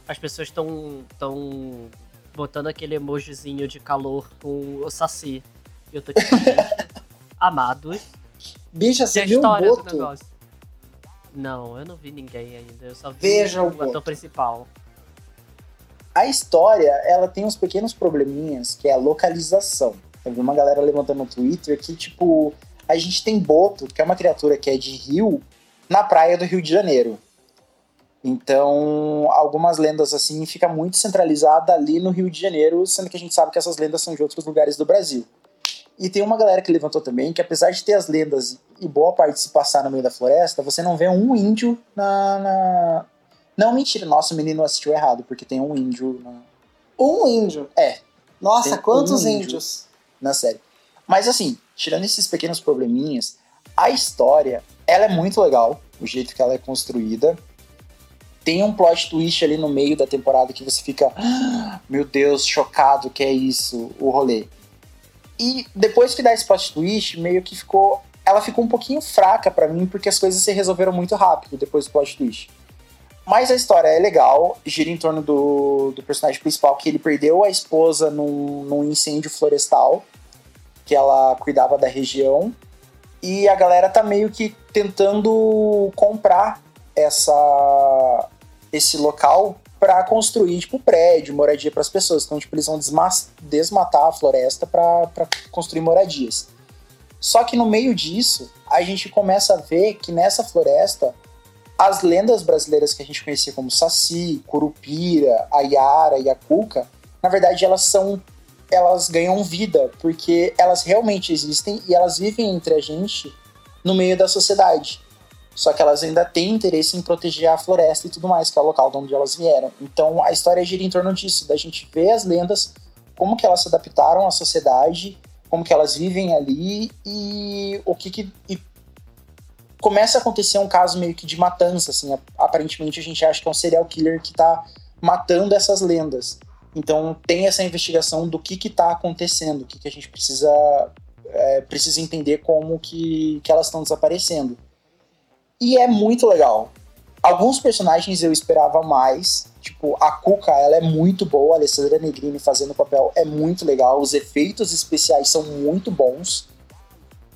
As pessoas estão tão botando aquele emojizinho de calor com o Saci. E eu tô tipo, amados. Bicha, você viu o Boto? Não, eu não vi ninguém ainda. Eu só vi Veja o o ator principal. A história, ela tem uns pequenos probleminhas, que é a localização. Eu vi uma galera levantando no Twitter que, tipo, a gente tem Boto, que é uma criatura que é de rio, na praia do Rio de Janeiro. Então, algumas lendas, assim, fica muito centralizada ali no Rio de Janeiro, sendo que a gente sabe que essas lendas são de outros lugares do Brasil. E tem uma galera que levantou também que, apesar de ter as lendas e boa parte se passar no meio da floresta, você não vê um índio na. na... Não, mentira, nossa, o menino assistiu errado, porque tem um índio na, Um índio. É. Nossa, Tem quantos um índio. índios? na série. Mas assim, tirando esses pequenos probleminhas, a história, ela é muito legal, o jeito que ela é construída. Tem um plot twist ali no meio da temporada que você fica, "Ah, meu Deus, chocado, que é isso, o rolê. E depois que dá esse plot twist, meio que ficou, ela ficou um pouquinho fraca pra mim porque as coisas se resolveram muito rápido depois do plot twist. Mas a história é legal, gira em torno do, do personagem principal, que ele perdeu a esposa num, num incêndio florestal, que ela cuidava da região, e a galera tá meio que tentando comprar essa esse local para construir, tipo, prédio, moradia para as pessoas. Então, tipo, eles vão desma- desmatar a floresta para construir moradias. Só que no meio disso, a gente começa a ver que nessa floresta as lendas brasileiras que a gente conhecia como Saci, Curupira, a Yara e a Cuca, na verdade elas são elas ganham vida porque elas realmente existem e elas vivem entre a gente no meio da sociedade. Só que elas ainda têm interesse em proteger a floresta e tudo mais, que é o local de onde elas vieram. Então a história gira em torno disso, da gente ver as lendas, como que elas se adaptaram à sociedade, como que elas vivem ali e o que, que e começa a acontecer um caso meio que de matança, assim. Aparentemente a gente acha que é um serial killer que tá matando essas lendas. Então tem essa investigação do que que tá acontecendo, o que que a gente precisa é, precisa entender como que, que elas estão desaparecendo. E é muito legal. Alguns personagens eu esperava mais, tipo, a Cuca, ela é muito boa, a Alessandra Negrini fazendo o papel é muito legal, os efeitos especiais são muito bons.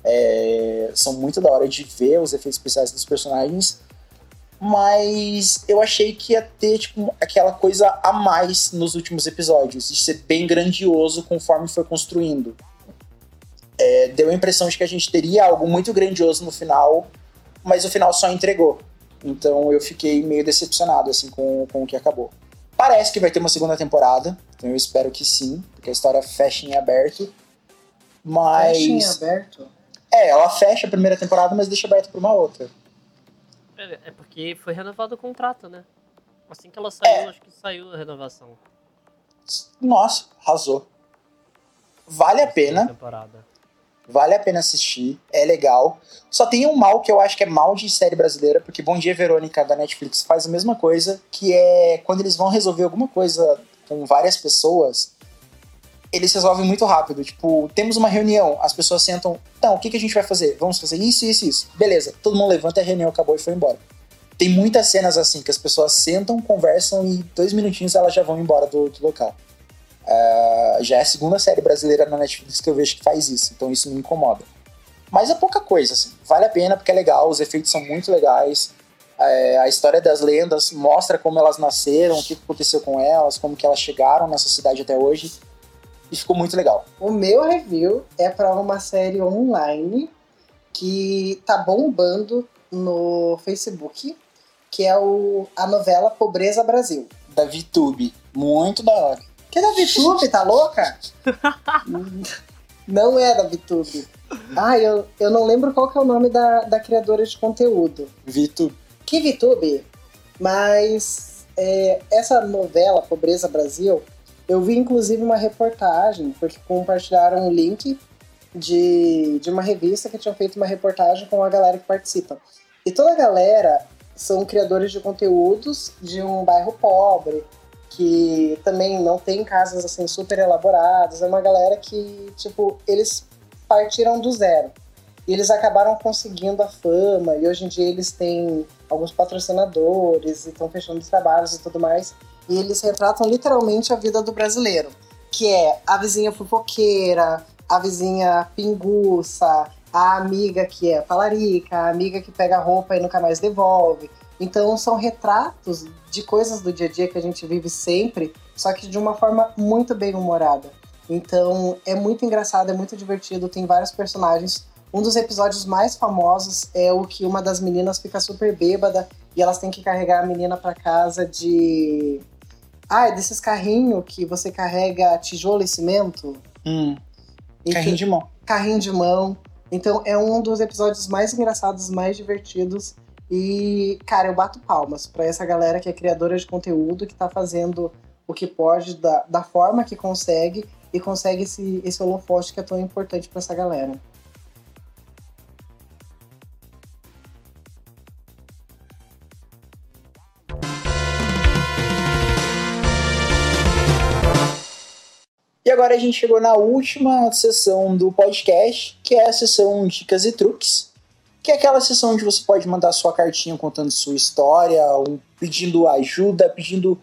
É, são muito da hora de ver os efeitos especiais dos personagens. Mas eu achei que ia ter tipo, aquela coisa a mais nos últimos episódios, de ser bem grandioso conforme foi construindo. É, deu a impressão de que a gente teria algo muito grandioso no final, mas o final só entregou. Então eu fiquei meio decepcionado assim com, com o que acabou. Parece que vai ter uma segunda temporada, então eu espero que sim, porque a história fecha em aberto. Mas. Fecha em aberto. É, ela fecha a primeira temporada, mas deixa aberto pra uma outra. É, é porque foi renovado o contrato, né? Assim que ela saiu, É. acho que saiu a renovação. Nossa, arrasou. Vale a pena, Temporada. Vale a pena assistir, é legal. Só tem um mal que eu acho que é mal de série brasileira, porque Bom Dia Verônica da Netflix faz a mesma coisa, que é quando eles vão resolver alguma coisa com várias pessoas, eles resolvem muito rápido. Tipo, temos uma reunião, as pessoas sentam, então, o que, que a gente vai fazer? Vamos fazer isso, isso, isso. Beleza, todo mundo levanta, a reunião acabou e foi embora. Tem muitas cenas assim, que as pessoas sentam, conversam e dois minutinhos elas já vão embora do, do local. Ah, já é a segunda série brasileira na Netflix que eu vejo que faz isso, então isso me incomoda. Mas é pouca coisa, assim. Vale a pena porque é legal, os efeitos são muito legais. É, a história das lendas mostra como elas nasceram, o que aconteceu com elas, como que elas chegaram nessa cidade até hoje. E ficou muito legal. O meu review é para uma série online que tá bombando no Facebook, que é o, a novela Pobreza Brasil. Da VTube. Muito da hora. É da VTube, tá louca? não é da VTube. Ah, eu, eu não lembro qual que é o nome da, da criadora de conteúdo. VTube. Que VTube? Mas é, essa novela Pobreza Brasil, eu vi inclusive uma reportagem, porque compartilharam um link de, de uma revista que tinha feito uma reportagem com a galera que participa. E toda a galera são criadores de conteúdos de um bairro pobre, que também não tem casas assim super elaboradas. É uma galera que, tipo, eles partiram do zero. E eles acabaram conseguindo a fama, e hoje em dia eles têm alguns patrocinadores e estão fechando os trabalhos e tudo mais. E eles retratam literalmente a vida do brasileiro, que é a vizinha fofoqueira, a vizinha pinguça, a amiga que é talarica, a amiga que pega roupa e nunca mais devolve. Então são retratos de coisas do dia a dia que a gente vive sempre, só que de uma forma muito bem humorada. Então é muito engraçado, é muito divertido, tem vários personagens. Um dos episódios mais famosos é o que uma das meninas fica super bêbada e elas têm que carregar a menina para casa de. Ah, é desses carrinhos que você carrega tijolo e cimento? Hum, E carrinho que- de mão. carrinho de mão. Então é um dos episódios mais engraçados, mais divertidos. E, cara, eu bato palmas pra essa galera que é criadora de conteúdo, que tá fazendo o que pode, da, da forma que consegue, e consegue esse, esse holofote que é tão importante pra essa galera. E agora a gente chegou na última sessão do podcast, que é a sessão Dicas e Truques, que é aquela sessão onde você pode mandar sua cartinha contando sua história, ou pedindo ajuda, pedindo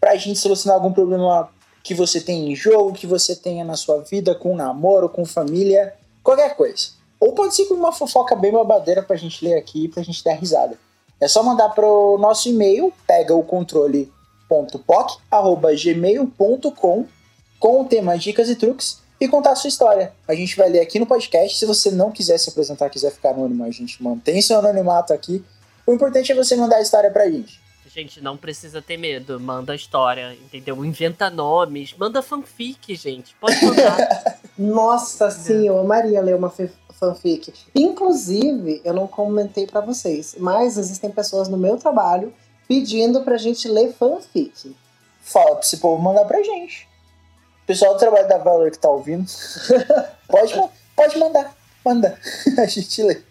pra gente solucionar algum problema que você tem em jogo, que você tenha na sua vida, com namoro, com família, qualquer coisa. Ou pode ser com uma fofoca bem babadeira pra gente ler aqui, pra gente dar risada. É só mandar pro nosso e-mail, pega o controle.poc.gmail.com com o tema Dicas e Truques e contar a sua história. A gente vai ler aqui no podcast. Se você não quiser se apresentar, quiser ficar anônimo, a gente mantém seu anonimato aqui. O importante é você mandar a história pra gente. Gente, não precisa ter medo. Manda a história, entendeu? Inventa nomes. Manda fanfic, gente. Pode mandar. Nossa, sim, eu amaria ler uma fanfic. Inclusive, eu não comentei pra vocês, mas existem pessoas no meu trabalho pedindo pra gente ler fanfic. Fala pra esse povo mandar pra gente. Pessoal do trabalho da Valor que tá ouvindo, pode, pode mandar. Manda. a gente lê.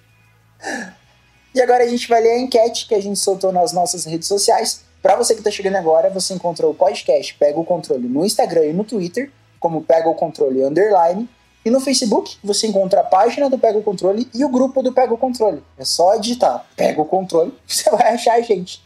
E agora a gente vai ler a enquete que a gente soltou nas nossas redes sociais. Pra você que tá chegando agora, você encontrou o podcast Pega o Controle no Instagram e no Twitter, como Pega o Controle Underline. E no Facebook, você encontra a página do Pega o Controle e o grupo do Pega o Controle. É só digitar Pega o Controle, você vai achar a gente.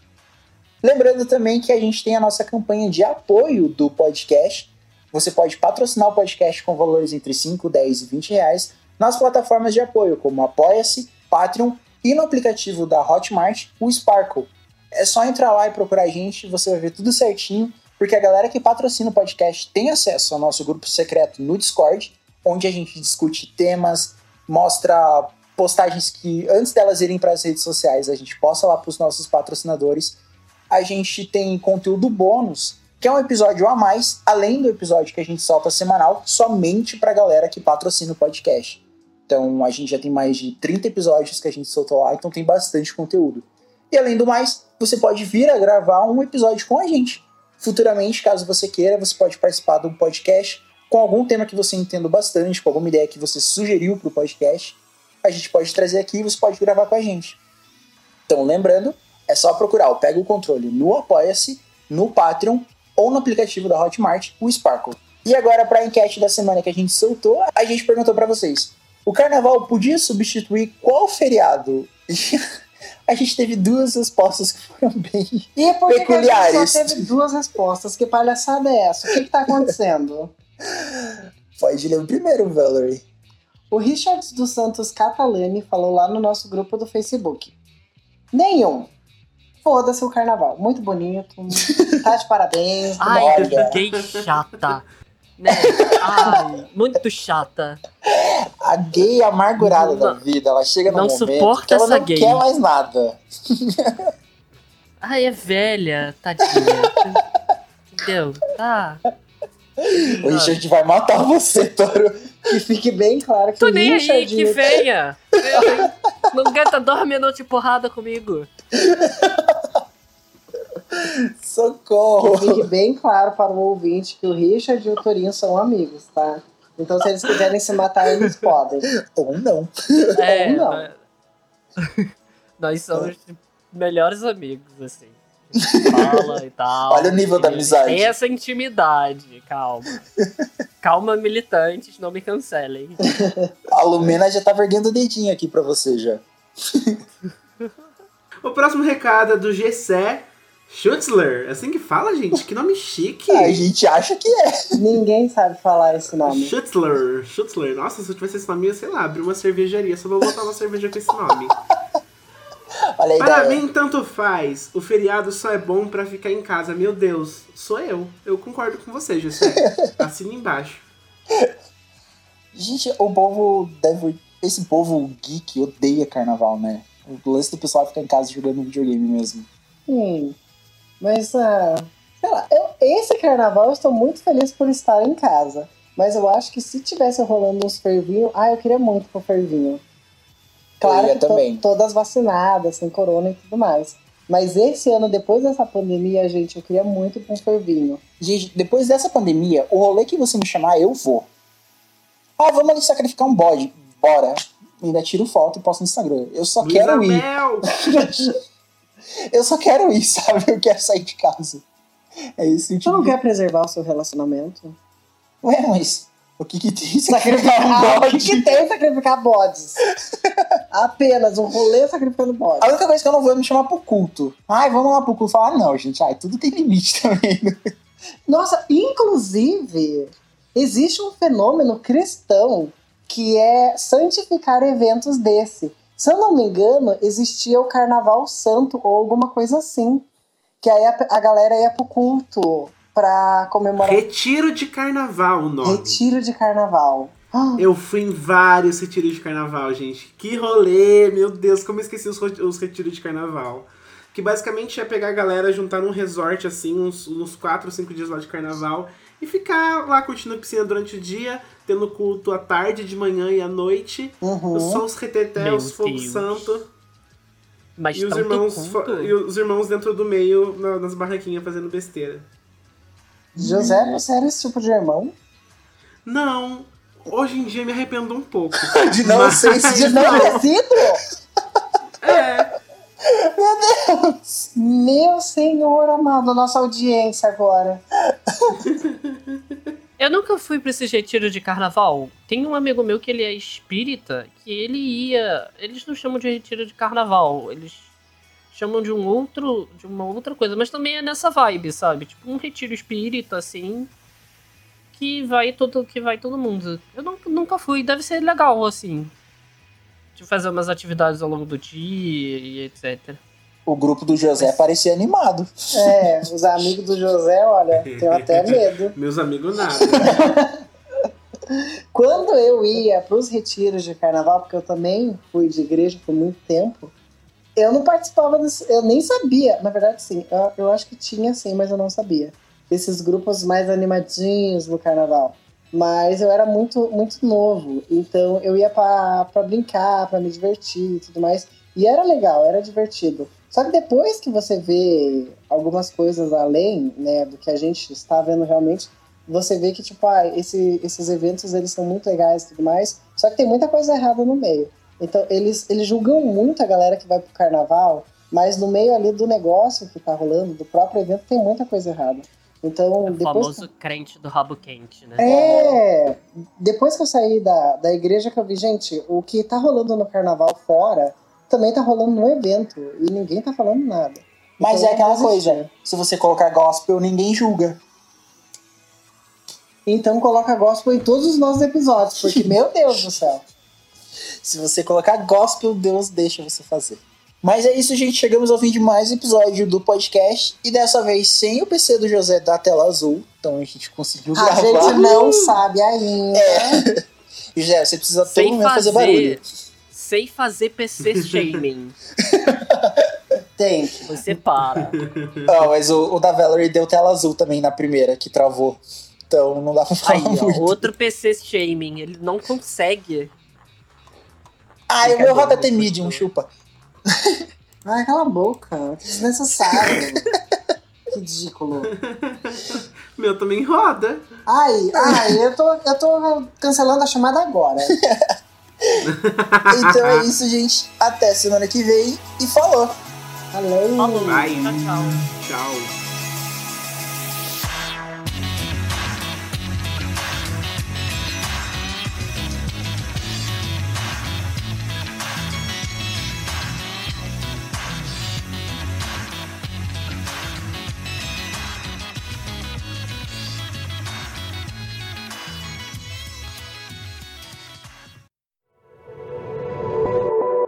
Lembrando também que a gente tem a nossa campanha de apoio do podcast. Você pode patrocinar o podcast com valores entre 5, 10 e 20 reais nas plataformas de apoio, como Apoia-se, Patreon e no aplicativo da Hotmart, o Sparkle. É só entrar lá e procurar a gente, você vai ver tudo certinho, porque a galera que patrocina o podcast tem acesso ao nosso grupo secreto no Discord, onde a gente discute temas, mostra postagens que antes delas irem para as redes sociais, a gente posta lá para os nossos patrocinadores. A gente tem conteúdo bônus, que é um episódio a mais, além do episódio que a gente solta semanal, somente para a galera que patrocina o podcast. Então a gente já tem mais de 30 episódios que a gente soltou lá, então tem bastante conteúdo. E além do mais, você pode vir a gravar um episódio com a gente. Futuramente, caso você queira, você pode participar um podcast com algum tema que você entenda bastante, com alguma ideia que você sugeriu para o podcast. A gente pode trazer aqui e você pode gravar com a gente. Então, lembrando, é só procurar o Pega o Controle no Apoia-se, no Patreon ou no aplicativo da Hotmart, o Sparkle. E agora, para a enquete da semana que a gente soltou, a gente perguntou para vocês: o carnaval podia substituir qual feriado? a gente teve duas respostas que foram bem E por que, peculiares. gente só teve duas respostas? Que palhaçada é essa? O que, que tá acontecendo? Pode ler o primeiro, Valerie. O Richard dos Santos Catalani falou lá no nosso grupo do Facebook. Nenhum. Foda-se o carnaval. Muito bonito. Tá de parabéns. Ai, que gay chata. Né? Ai, muito chata. A gay amargurada Não- da vida, ela chega no não momento suporta que ela essa não gay. quer mais nada. Ai, é velha, tadinha. Entendeu? Tá. O Richard vai matar você, Toro. Que fique bem claro que Tô o nem aí, Richard... que venha. Eu- Não aguenta dois minutos de porrada comigo. Socorro. Que fique bem claro para o ouvinte que o Richard e o Torinho são amigos, tá? Então, se eles quiserem se matar, eles podem. Ou não. É, não. nós- somos melhores amigos, assim. A gente Fala e tal. Olha o nível da amizade. Tem essa intimidade, calma. Calma, militantes, não me cancelem. A Lumena já tava erguendo o dedinho aqui pra você já. O próximo recado é do Gessé Schutzler. É assim que fala, gente? Que nome chique. A gente acha que é. Ninguém sabe falar esse nome. Schutzler. Schutzler. Nossa, se eu tivesse esse nome, eu ia, sei lá, abrir uma cervejaria. Só vou botar uma cerveja com esse nome. Olha a Para ideia. mim, tanto faz. O feriado só é bom pra ficar em casa. Meu Deus, sou eu. Eu concordo com você, Gessé. Assina embaixo. Gente, o povo deve. Esse povo geek odeia carnaval, né? O lance do pessoal ficar em casa jogando videogame mesmo. Hum, mas, ah, sei lá, eu- esse carnaval eu estou muito feliz por estar em casa. Mas eu acho que se tivesse rolando uns fervinhos, ah, eu queria muito pro fervinho. Claro que to- também. todas vacinadas, sem corona e tudo mais. Mas esse ano, depois dessa pandemia, gente, eu queria muito pra um fervinho. Gente, depois dessa pandemia, o rolê que você me chamar, eu vou. Ah, vamos ali sacrificar um bode. Bora. Ainda tiro foto e posto no Instagram. Eu só Luísa quero ir. Eu só quero ir, sabe? Eu quero sair de casa. É esse o Você tipo não quer preservar o seu relacionamento? Ué, mas o que que tem Sacrificar um ah, o que, bode? que tem sacrificar bodes? Apenas um rolê sacrificando bodes. A única coisa que eu não vou é me chamar pro culto. Ai, vamos lá pro culto. Falar, ah, não, gente. Ai, tudo tem limite também. né? Nossa, inclusive, existe um fenômeno cristão que é santificar eventos desse. Se eu não me engano, existia o Carnaval Santo ou alguma coisa assim. Que aí a, a galera ia pro culto pra comemorar Retiro de carnaval o nome. retiro de carnaval. Eu fui em vários retiros de carnaval, gente. Que rolê! Meu Deus, como eu esqueci os, os retiros de carnaval. Que basicamente é pegar a galera, juntar num resort, assim, uns, uns 4 ou 5 dias lá de carnaval. E ficar lá curtindo a piscina durante o dia, tendo culto à tarde, de manhã e à noite. uhum. Só os reteté, Meu os fogo Deus. santo. Mas E os, irmãos, e os irmãos dentro do meio, na- nas barraquinhas, fazendo besteira. José, você era esse tipo de irmão? Não, hoje em dia me arrependo um pouco. De não Mas- ser esse De não ter sido? É, Meu senhor amado, nossa audiência agora. Eu nunca fui pra esse retiro de carnaval. Tem um amigo meu que ele é espírita, que ele ia. Eles não chamam de retiro de carnaval, eles chamam de um outro. de uma outra coisa, mas também é nessa vibe, sabe? Tipo um retiro espírita, assim. Que vai todo, que vai todo mundo. Eu nunca, nunca fui, deve ser legal, assim. De fazer umas atividades ao longo do dia e etc. O grupo do José parecia animado. É, os amigos do José, olha, tenho até medo. meus amigos nada. Quando eu ia para os retiros de carnaval, porque eu também fui de igreja por muito tempo, eu não participava desse, eu nem sabia, na verdade sim, eu, eu acho que tinha sim, mas eu não sabia. Esses grupos mais animadinhos no carnaval. Mas eu era muito, muito novo, então eu ia para brincar, para me divertir e tudo mais. E era legal, era divertido. Só que depois que você vê algumas coisas além, né, do que a gente está vendo realmente, você vê que, tipo, ah, esse, esses eventos, eles são muito legais e tudo mais, só que tem muita coisa errada no meio. Então, eles, eles julgam muito a galera que vai pro carnaval, mas no meio ali do negócio que tá rolando, do próprio evento, tem muita coisa errada. Então, É o depois... famoso crente do rabo quente, né? É, depois que eu saí da, da igreja que eu vi, gente, o que tá rolando no carnaval fora também tá rolando no evento e ninguém tá falando nada. Mas Então, é aquela coisa, se você colocar gospel, ninguém julga. Então coloca gospel em todos os nossos episódios, porque, meu Deus do céu. Se você colocar gospel, Deus deixa você fazer. Mas é isso, gente. Chegamos ao fim de mais um episódio do podcast. E dessa vez sem o PC do José da tela azul. Então a gente conseguiu A gravar. gente não sabe ainda. José, você precisa todo Sem momento fazer fazer, barulho. sem fazer PC shaming. Tem. Você para. Ah, mas o, o da Valerie deu tela azul também na primeira, que travou. Então não dá pra falar Aí, ó, muito. outro PC shaming. Ele não consegue. Ah, o meu roda tem mas medium, chupa. Ai, cala a boca. Que desnecessário. que ridículo. Meu também roda. Ai, ai, eu tô, eu tô cancelando a chamada agora. Então é isso, gente. Até semana que vem. E falou! Falou. Falou. Vai. Tchau, tchau. Tchau.